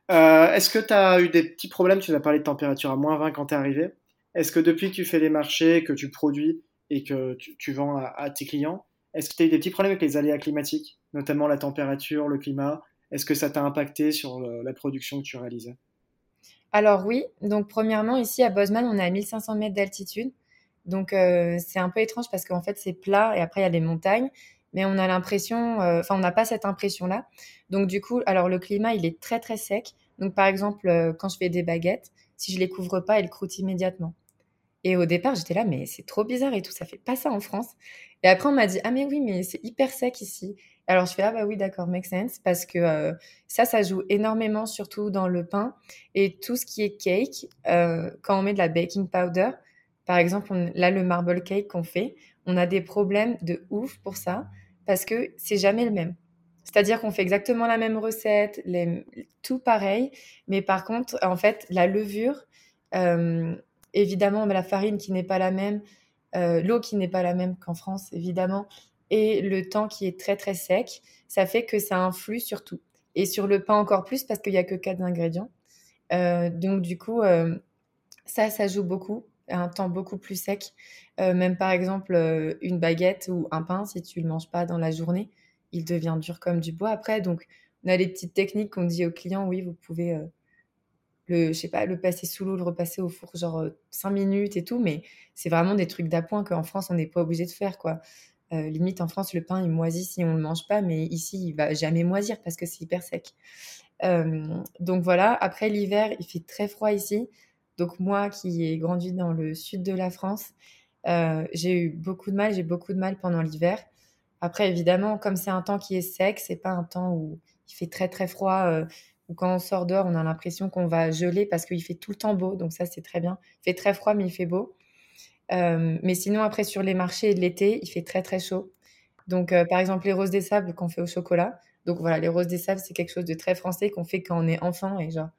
Est-ce que tu as eu des petits problèmes? Tu as parlé de température à moins 20 quand tu es arrivé. Est-ce que depuis que tu fais les marchés, que tu produis et que tu, vends à, tes clients, est-ce que tu as eu des petits problèmes avec les aléas climatiques, notamment la température, le climat? Est-ce que ça t'a impacté sur la production que tu réalisais? Alors oui, donc premièrement, ici à Bozeman, on est à 1500 mètres d'altitude. Donc euh, c'est un peu étrange parce qu'en fait c'est plat et après il y a les montagnes, mais on a l'impression, euh, enfin on n'a pas cette impression-là. Donc du coup, alors le climat il est très très sec. Donc par exemple, euh, quand je fais des baguettes, si je les couvre pas, elles croûtent immédiatement. Et au départ, j'étais là, mais c'est trop bizarre et tout, ça fait pas ça en France. Et après, on m'a dit, ah mais oui, mais c'est hyper sec ici. Alors je fais, ah bah oui, d'accord, make sense, parce que euh, ça, ça joue énormément, surtout dans le pain. Et tout ce qui est cake, euh, quand on met de la baking powder, par exemple, là, le marble cake qu'on fait, on a des problèmes de ouf pour ça, parce que c'est jamais le même. C'est-à-dire qu'on fait exactement la même recette, tout pareil, mais par contre, en fait, la levure, évidemment, la farine qui n'est pas la même, l'eau qui n'est pas la même qu'en France, évidemment, et le temps qui est très très sec, ça fait que ça influe sur tout. Et sur le pain encore plus parce qu'il n'y a que quatre ingrédients. donc du coup, ça, ça joue beaucoup un temps beaucoup plus sec. Euh, même par exemple, euh, une baguette ou un pain, si tu ne le manges pas dans la journée, il devient dur comme du bois après. Donc, on a les petites techniques qu'on dit aux clients, oui, vous pouvez euh, le, je sais pas, le passer sous l'eau, le repasser au four genre 5 minutes et tout, mais c'est vraiment des trucs d'appoint qu'en France, on n'est pas obligé de faire, quoi. limite, en France, le pain, il moisit si on le mange pas, mais ici, il va jamais moisir parce que c'est hyper sec. donc voilà, après l'hiver, il fait très froid ici. Donc moi qui ai grandi dans le sud de la France, euh, j'ai eu beaucoup de mal, j'ai beaucoup de mal pendant l'hiver. Après, évidemment, comme c'est un temps qui est sec, c'est pas un temps où il fait très très froid, euh, quand on sort dehors, on a l'impression qu'on va geler parce qu'il fait tout le temps beau, donc ça c'est très bien. Il fait très froid, mais il fait beau. Euh, mais sinon, après, sur les marchés de l'été, il fait très très chaud. Donc, par exemple, les roses des sables qu'on fait au chocolat. Donc voilà, les roses des sables, c'est quelque chose de très français qu'on fait quand on est enfant et genre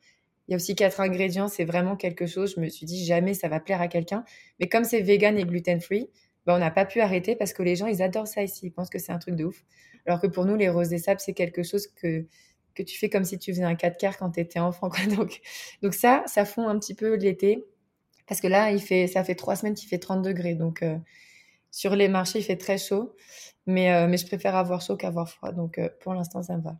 il y a aussi quatre ingrédients, c'est vraiment quelque chose. Je me suis dit jamais ça va plaire à quelqu'un. Mais comme c'est vegan et gluten free, bah, on n'a pas pu arrêter parce que les gens ils adorent ça ici. Ils pensent que c'est un truc de ouf. Alors que pour nous, les roses des sables, c'est quelque chose que que tu fais comme si tu faisais un 4 quarts quand tu étais enfant. Donc, donc ça, ça fond un petit peu l'été. Parce que là, il fait, ça fait trois semaines qu'il fait 30 degrés. Donc, euh, sur les marchés, il fait très chaud. Mais, euh, mais je préfère avoir chaud qu'avoir froid. Donc, euh, pour l'instant, ça me va.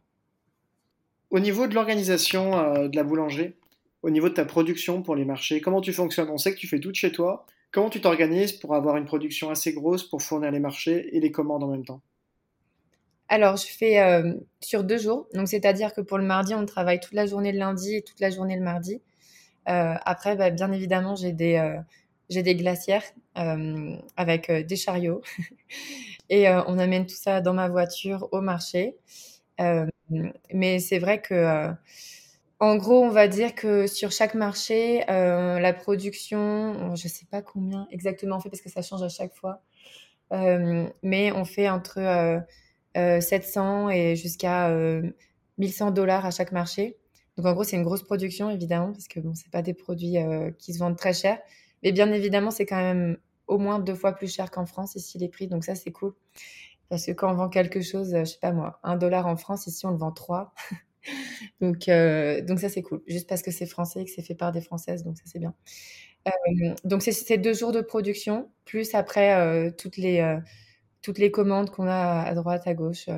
Au niveau de l'organisation de la boulangerie, au niveau de ta production pour les marchés, comment tu fonctionnes? On sait que tu fais tout chez toi. Comment tu t'organises pour avoir une production assez grosse pour fournir les marchés et les commandes en même temps? Alors, je fais euh, sur deux jours. Donc, c'est-à-dire que pour le mardi, on travaille toute la journée le lundi et toute la journée le mardi. Euh, après, bah, bien évidemment, j'ai des, j'ai des glacières avec des chariots. et on amène tout ça dans ma voiture au marché. Mais c'est vrai que, euh, en gros, on va dire que sur chaque marché, euh, la production, je ne sais pas combien exactement on fait parce que ça change à chaque fois, euh, mais on fait entre 700 et jusqu'à 1100 dollars à chaque marché. Donc en gros, c'est une grosse production évidemment parce que bon, c'est pas des produits qui se vendent très cher, mais bien évidemment, c'est quand même au moins deux fois plus cher qu'en France ici les prix, donc ça c'est cool. Parce que quand on vend quelque chose, euh, je sais pas moi, un dollar en France, ici on le vend trois. donc, euh, donc ça c'est cool. Juste parce que c'est français et que c'est fait par des Françaises, donc ça c'est bien. Euh, donc c'est deux jours de production, plus après toutes, les, toutes les commandes qu'on a à droite, à gauche,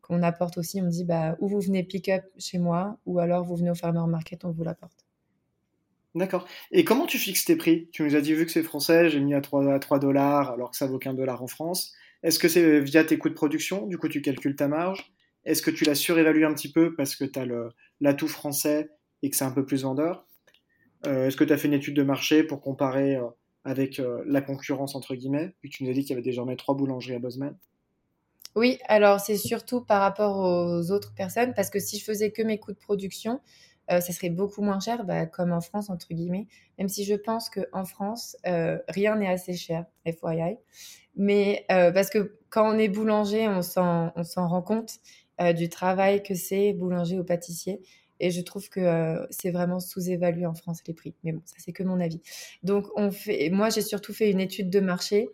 qu'on apporte aussi. On dit, bah, ou vous venez pick-up chez moi, ou alors vous venez au farmer market, on vous l'apporte. D'accord. Et comment tu fixes tes prix? Tu nous as dit, vu que c'est français, j'ai mis à 3, à 3 dollars, alors que ça vaut qu'un dollar en France. Est-ce que c'est via tes coûts de production? Du coup, tu calcules ta marge. Est-ce que tu la surévalues un petit peu parce que tu as l'atout français et que c'est un peu plus vendeur? Euh, Est-ce que tu as fait une étude de marché pour comparer euh, avec euh, la concurrence, entre guillemets Puis tu nous as dit qu'il y avait désormais trois boulangeries à Bozeman. Oui, alors c'est surtout par rapport aux autres personnes parce que si je faisais que mes coûts de production, ça serait beaucoup moins cher, bah, comme en France, entre guillemets. Même si je pense qu'en France, rien n'est assez cher, FYI. Mais euh, parce que quand on est boulanger, on s'en, rend compte euh, du travail que c'est boulanger ou pâtissier. Et je trouve que euh, c'est vraiment sous-évalué en France les prix. Mais bon, ça c'est que mon avis. Donc on fait, moi j'ai surtout fait une étude de marché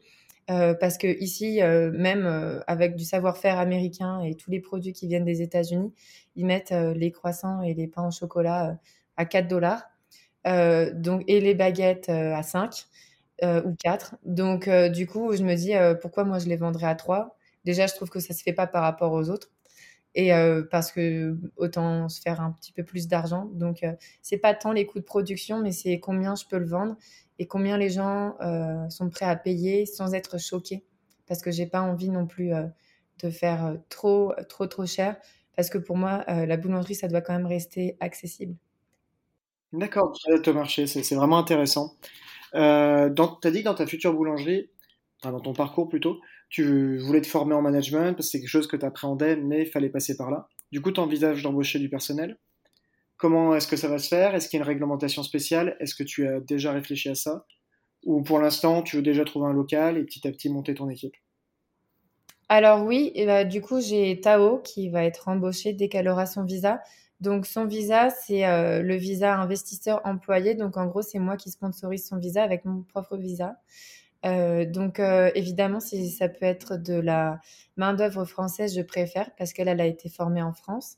parce que ici, même avec du savoir-faire américain et tous les produits qui viennent des États-Unis, ils mettent les croissants et les pains au chocolat à 4 dollars. donc et les baguettes à 5. Euh, ou quatre. Donc, euh, du coup, je me dis euh, pourquoi moi je les vendrais à trois? Déjà, je trouve que ça se fait pas par rapport aux autres. Et parce que autant se faire un petit peu plus d'argent. Donc, c'est pas tant les coûts de production, mais c'est combien je peux le vendre et combien les gens sont prêts à payer sans être choqués. Parce que j'ai pas envie non plus de faire trop, trop, trop cher. Parce que pour moi, la boulangerie, ça doit quand même rester accessible. D'accord, tu marché, c'est vraiment intéressant. Euh, tu as dit que dans ta future boulangerie, dans ton parcours plutôt, tu voulais te former en management parce que c'est quelque chose que tu appréhendais, mais il fallait passer par là. Du coup, tu envisages d'embaucher du personnel. Comment est-ce que ça va se faire? Est-ce qu'il y a une réglementation spéciale? Est-ce que tu as déjà réfléchi à ça? Ou pour l'instant, tu veux déjà trouver un local et petit à petit monter ton équipe? Alors oui, et bah, du coup, j'ai Tao qui va être embauché dès qu'elle aura son visa. Donc son visa, c'est le visa investisseur employé. Donc en gros, c'est moi qui sponsorise son visa avec mon propre visa. Donc évidemment, si ça peut être de la main d'œuvre française, je préfère parce qu'elle elle a été formée en France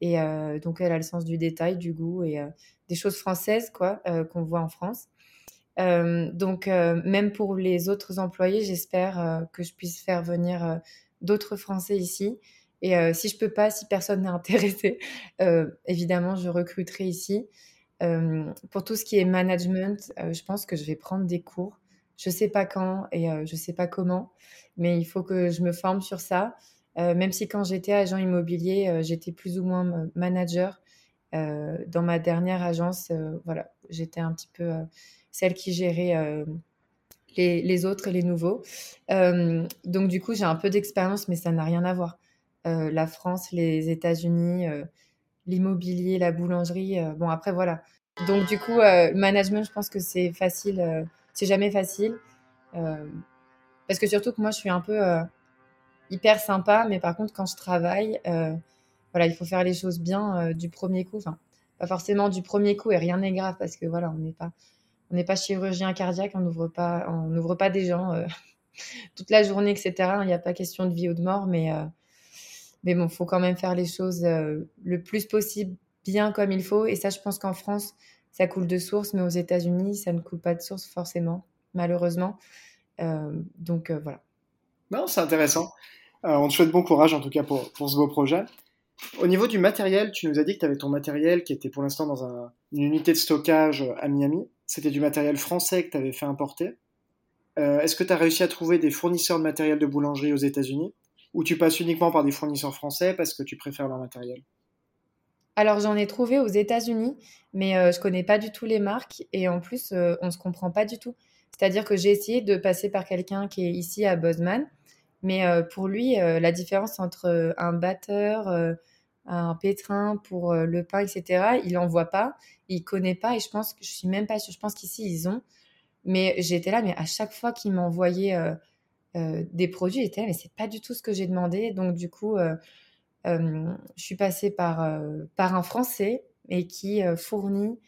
et donc elle a le sens du détail, du goût et des choses françaises quoi qu'on voit en France. donc même pour les autres employés, j'espère que je puisse faire venir d'autres Français ici et euh, si je peux pas, si personne n'est intéressé, euh, évidemment, je recruterai ici. Euh, pour tout ce qui est management, je pense que je vais prendre des cours. Je sais pas quand et je sais pas comment, mais il faut que je me forme sur ça. même si quand j'étais agent immobilier, j'étais plus ou moins manager. dans ma dernière agence, voilà, j'étais un petit peu celle qui gérait les, les, autres et les nouveaux. donc du coup, j'ai un peu d'expérience, mais ça n'a rien à voir. Euh, la France, les États-Unis, euh, l'immobilier, la boulangerie. Euh, bon, après, voilà. Donc, du coup, management, je pense que c'est facile. C'est jamais facile. parce que surtout que moi, je suis un peu hyper sympa, mais par contre, quand je travaille, voilà, il faut faire les choses bien du premier coup. Pas forcément du premier coup et rien n'est grave parce que voilà, on n'est pas, on n'est pas chirurgien cardiaque, on n'ouvre pas, on n'ouvre pas des gens toute la journée, etc. Il n'y a pas question de vie ou de mort, mais mais bon, faut quand même faire les choses euh, le plus possible bien comme il faut. Et ça, je pense qu'en France, ça coule de source, mais aux États-Unis, ça ne coule pas de source forcément, malheureusement. Euh, donc euh, voilà. Non, c'est intéressant. on te souhaite bon courage en tout cas pour, ce beau projet. Au niveau du matériel, tu nous as dit que tu avais ton matériel qui était pour l'instant dans une unité de stockage à Miami. C'était du matériel français que tu avais fait importer. Est-ce que tu as réussi à trouver des fournisseurs de matériel de boulangerie aux États-Unis? Ou tu passes uniquement par des fournisseurs français parce que tu préfères leur matériel? Alors j'en ai trouvé aux États-Unis, mais euh, je connais pas du tout les marques et en plus euh, on se comprend pas du tout. C'est-à-dire que j'ai essayé de passer par quelqu'un qui est ici à Bosman, mais euh, pour lui la différence entre un batteur, un pétrin pour le pain, etc. Il en voit pas, il connaît pas et je pense que je suis même pas sûre. Je pense qu'ici ils ont, mais j'étais là, mais à chaque fois qu'il m'envoyait euh, des produits. J'étais mais c'est pas du tout ce que j'ai demandé. Donc du coup, euh, euh, je suis passée par, par un Français et qui fournit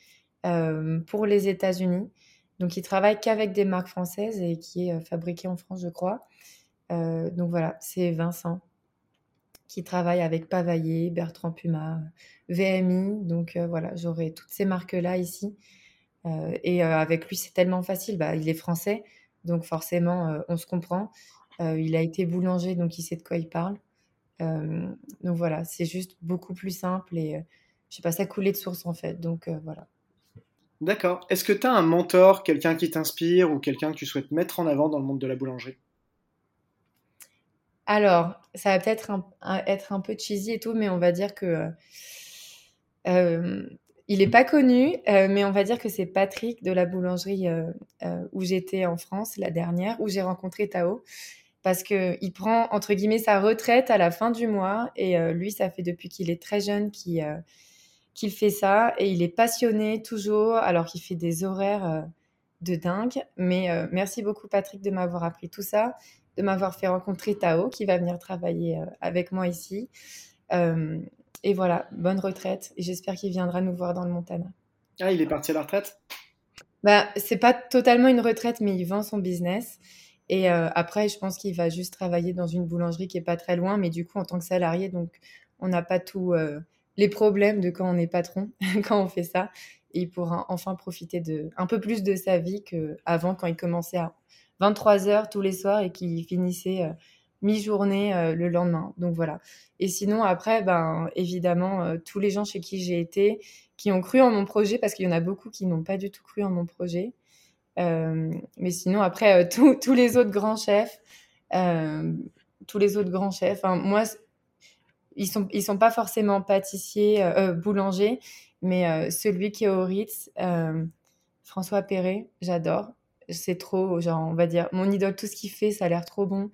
pour les États-Unis. Donc il travaille qu'avec des marques françaises et qui est fabriqué en France, je crois. donc voilà, c'est Vincent qui travaille avec Pavaillé, Bertrand Puma, VMI. Donc voilà, j'aurai toutes ces marques-là ici. et avec lui, c'est tellement facile. Bah, il est français. Donc forcément, euh, on se comprend. Euh, il a été boulanger, donc il sait de quoi il parle. Donc voilà, c'est juste beaucoup plus simple et je sais pas, ça coulait de source en fait. Donc voilà. D'accord. Est-ce que tu as un mentor, quelqu'un qui t'inspire ou quelqu'un que tu souhaites mettre en avant dans le monde de la boulangerie? Alors, ça va peut-être être un peu cheesy et tout, mais on va dire que il n'est pas connu, euh, mais on va dire que c'est Patrick de la boulangerie euh, où j'étais en France la dernière, où j'ai rencontré Tao, parce qu'il prend entre guillemets sa retraite à la fin du mois et lui, ça fait depuis qu'il est très jeune qu'il fait ça et il est passionné toujours, alors qu'il fait des horaires de dingue. Mais merci beaucoup Patrick de m'avoir appris tout ça, de m'avoir fait rencontrer Tao qui va venir travailler avec moi ici. Et voilà, bonne retraite. Et j'espère qu'il viendra nous voir dans le Montana. Ah, il est parti à la retraite? Bah, C'est pas totalement une retraite, mais il vend son business. Et euh, après, je pense qu'il va juste travailler dans une boulangerie qui est pas très loin, mais du coup, en tant que salarié, donc on n'a pas tous euh, les problèmes de quand on est patron, quand on fait ça. Il pourra enfin profiter de un peu plus de sa vie qu'avant, quand il commençait à 23 heures tous les soirs et qu'il finissait euh, mi-journée le lendemain. Donc voilà. Et sinon, après, ben, évidemment, tous les gens chez qui j'ai été, qui ont cru en mon projet, parce qu'il y en a beaucoup qui n'ont pas du tout cru en mon projet. Euh, mais sinon, après, tous les autres grands chefs, tous les autres grands chefs, moi, ils sont, ils sont pas forcément pâtissiers, boulangers, mais celui qui est au Ritz, François Perret, j'adore. C'est trop, genre, on va dire, mon idole, tout ce qu'il fait, ça a l'air trop bon.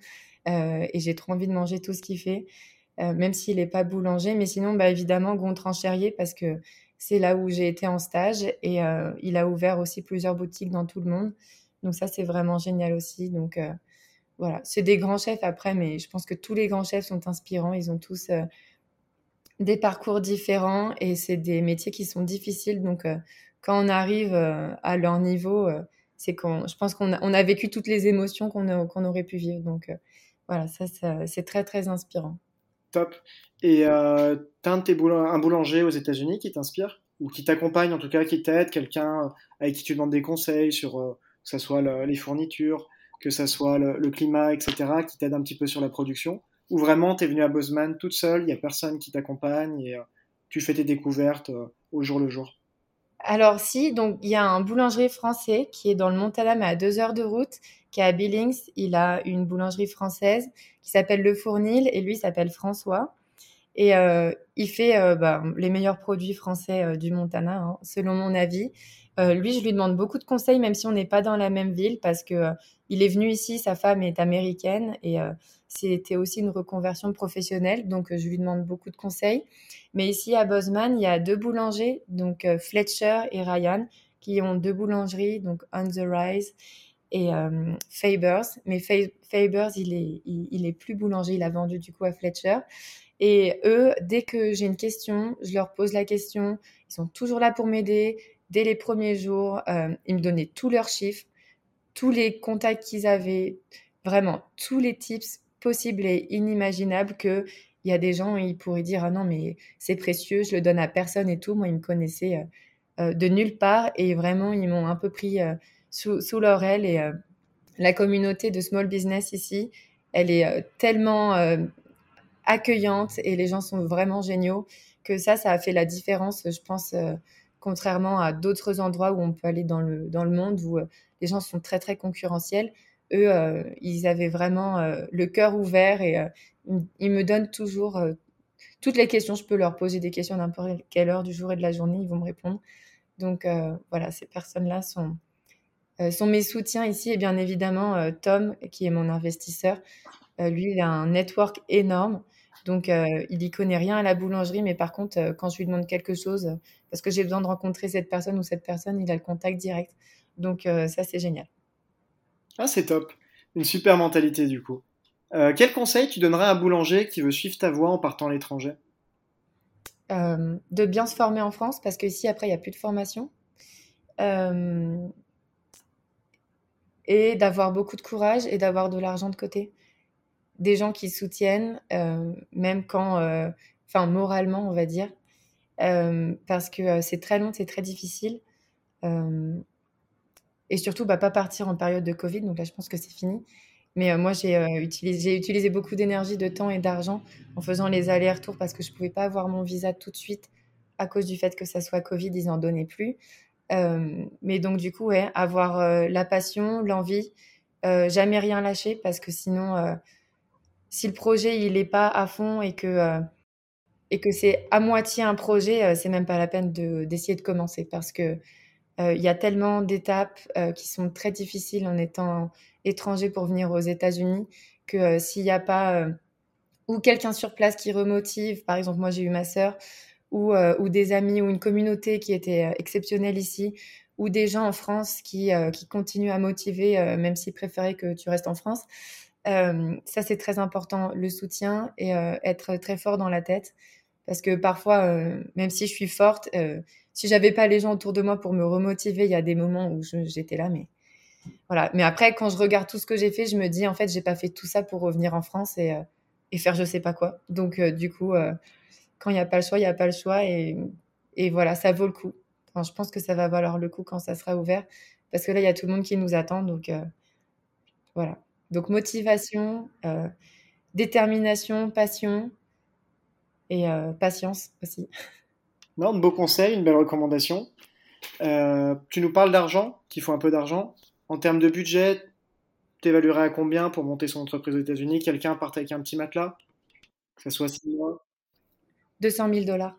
Euh, et j'ai trop envie de manger tout ce qu'il fait, euh, même s'il n'est pas boulanger. Mais sinon, bah, évidemment, Gontran Cherrier, parce que c'est là où j'ai été en stage et euh, il a ouvert aussi plusieurs boutiques dans tout le monde. Donc ça, c'est vraiment génial aussi. Donc voilà, c'est des grands chefs après, mais je pense que tous les grands chefs sont inspirants. Ils ont tous des parcours différents et c'est des métiers qui sont difficiles. Donc, quand on arrive à leur niveau, c'est qu'on, je pense qu'on a, vécu toutes les émotions qu'on, qu'on aurait pu vivre. Donc, voilà, ça, c'est très, très inspirant. Top. Et euh, tu as un, boulanger aux États-Unis qui t'inspire? Ou qui t'accompagne, en tout cas, qui t'aide Quelqu'un avec qui tu demandes des conseils sur que ce soit les fournitures, que ce soit le, climat, etc., qui t'aide un petit peu sur la production? Ou vraiment, tu es venu à Bozeman toute seule, il n'y a personne qui t'accompagne et tu fais tes découvertes au jour le jour? Alors si, donc il y a un boulangerie français qui est dans le Montana, mais à deux heures de route, qui est à Billings. Il a une boulangerie française qui s'appelle Le Fournil et lui s'appelle François. Et euh, il fait euh, bah, les meilleurs produits français euh, du Montana, hein, selon mon avis. lui, je lui demande beaucoup de conseils, même si on n'est pas dans la même ville, parce que il est venu ici, sa femme est américaine et c'était aussi une reconversion professionnelle, donc je lui demande beaucoup de conseils. Mais ici à Bozeman, il y a deux boulangers, donc Fletcher et Ryan, qui ont deux boulangeries, donc On the Rise et Fabers. Mais Fabers, il est, il, est plus boulanger, il a vendu du coup à Fletcher. Et eux, dès que j'ai une question, je leur pose la question. Ils sont toujours là pour m'aider. Dès les premiers jours, ils me donnaient tous leurs chiffres, tous les contacts qu'ils avaient, vraiment tous les tips possible et inimaginable que il y a des gens, ils pourraient dire ah non mais c'est précieux, je le donne à personne et tout. Moi, ils me connaissaient euh, euh, de nulle part et vraiment ils m'ont un peu pris euh, sous, sous, leur aile et la communauté de small business ici, elle est tellement accueillante et les gens sont vraiment géniaux que ça, ça a fait la différence, je pense, contrairement à d'autres endroits où on peut aller dans le, dans le monde où les gens sont très très concurrentiels eux, euh, ils avaient vraiment euh, le cœur ouvert et euh, ils me donnent toujours toutes les questions. Je peux leur poser des questions n'importe quelle heure du jour et de la journée, ils vont me répondre. Donc voilà, ces personnes-là sont, sont mes soutiens ici. Et bien évidemment, Tom, qui est mon investisseur, lui, il a un network énorme. Donc, il n'y connaît rien à la boulangerie, mais par contre, quand je lui demande quelque chose, parce que j'ai besoin de rencontrer cette personne ou cette personne, il a le contact direct. Donc, ça, c'est génial. Ah, c'est top. Une super mentalité du coup. Euh, quel conseil tu donnerais à un boulanger qui veut suivre ta voie en partant à l'étranger? Euh, De bien se former en France parce qu'ici, après, il n'y a plus de formation. Euh, et d'avoir beaucoup de courage et d'avoir de l'argent de côté. Des gens qui soutiennent, même quand, enfin, moralement, on va dire. parce que c'est très long, c'est très difficile. Et surtout, bah, pas partir en période de Covid. Donc là, je pense que c'est fini. Mais euh, moi, j'ai euh, utilisé, utilisé beaucoup d'énergie, de temps et d'argent en faisant les allers-retours parce que je ne pouvais pas avoir mon visa tout de suite à cause du fait que ça soit Covid, ils n'en donnaient plus. Euh, mais donc, du coup, ouais, avoir la passion, l'envie, jamais rien lâcher parce que sinon, si le projet il n'est pas à fond et que, et que c'est à moitié un projet, c'est même pas la peine d'essayer de commencer parce que il y a tellement d'étapes euh, qui sont très difficiles en étant étranger pour venir aux États-Unis que euh, s'il n'y a pas ou quelqu'un sur place qui remotive, par exemple moi j'ai eu ma sœur, ou, ou, des amis ou une communauté qui était exceptionnelle ici, ou des gens en France qui, qui continuent à motiver, même s'ils préféraient que tu restes en France. ça, c'est très important, le soutien et être très fort dans la tête. Parce que parfois, même si je suis forte, si j'avais pas les gens autour de moi pour me remotiver, il y a des moments où j'étais là, mais voilà. Mais après, quand je regarde tout ce que j'ai fait, je me dis en fait, j'ai pas fait tout ça pour revenir en France et, euh, faire je sais pas quoi. Donc euh, du coup, euh, quand il n'y a pas le choix, il n'y a pas le choix et, voilà, ça vaut le coup. Je pense que ça va valoir le coup quand ça sera ouvert parce que là, il y a tout le monde qui nous attend. Donc voilà. Donc motivation, détermination, passion et patience aussi. Non, de beaux conseils, une belle recommandation. Euh, tu nous parles d'argent, qu'il faut un peu d'argent. En termes de budget, t'évaluerais à combien pour monter son entreprise aux États-Unis? Quelqu'un part avec un petit matelas? Que ça soit 6 mois? 200 000 dollars.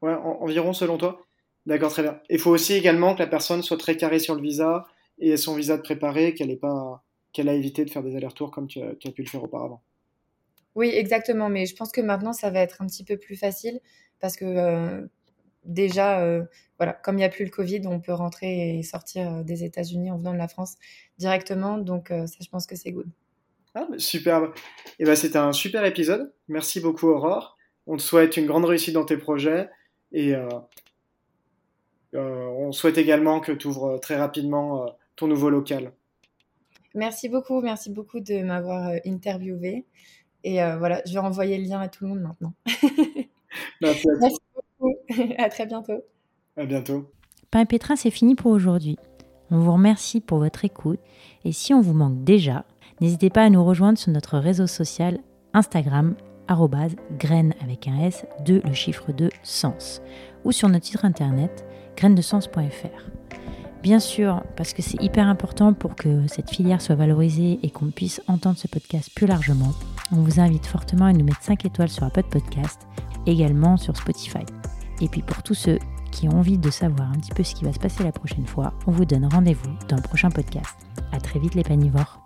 Ouais, environ selon toi? D'accord, très bien. Il faut aussi également que la personne soit très carrée sur le visa et ait son visa de préparé, qu'elle pas, qu'elle a évité de faire des allers-retours comme tu as, pu le faire auparavant. Oui, exactement. Mais je pense que maintenant, ça va être un petit peu plus facile parce que euh, déjà, euh, voilà, comme il n'y a plus le Covid, on peut rentrer et sortir euh, des États-Unis en venant de la France directement. Donc, euh, ça, je pense que c'est good. Ah, superbe. Et eh ben, c'était un super épisode. Merci beaucoup, Aurore. on te souhaite une grande réussite dans tes projets et on souhaite également que tu ouvres très rapidement ton nouveau local. Merci beaucoup, merci beaucoup de m'avoir interviewé. Et voilà, je vais renvoyer le lien à tout le monde maintenant. merci. à très bientôt. À bientôt. Pain et Pétrin, c'est fini pour aujourd'hui. On vous remercie pour votre écoute. Et si on vous manque déjà, n'hésitez pas à nous rejoindre sur notre réseau social Instagram, graine avec un S de le chiffre de sens, ou sur notre site internet grainesdesens.fr. Bien sûr, parce que c'est hyper important pour que cette filière soit valorisée et qu'on puisse entendre ce podcast plus largement, on vous invite fortement à nous mettre 5 étoiles sur Apple Podcast, également sur Spotify. Et puis pour tous ceux qui ont envie de savoir un petit peu ce qui va se passer la prochaine fois, on vous donne rendez-vous dans le prochain podcast. À très vite les panivores.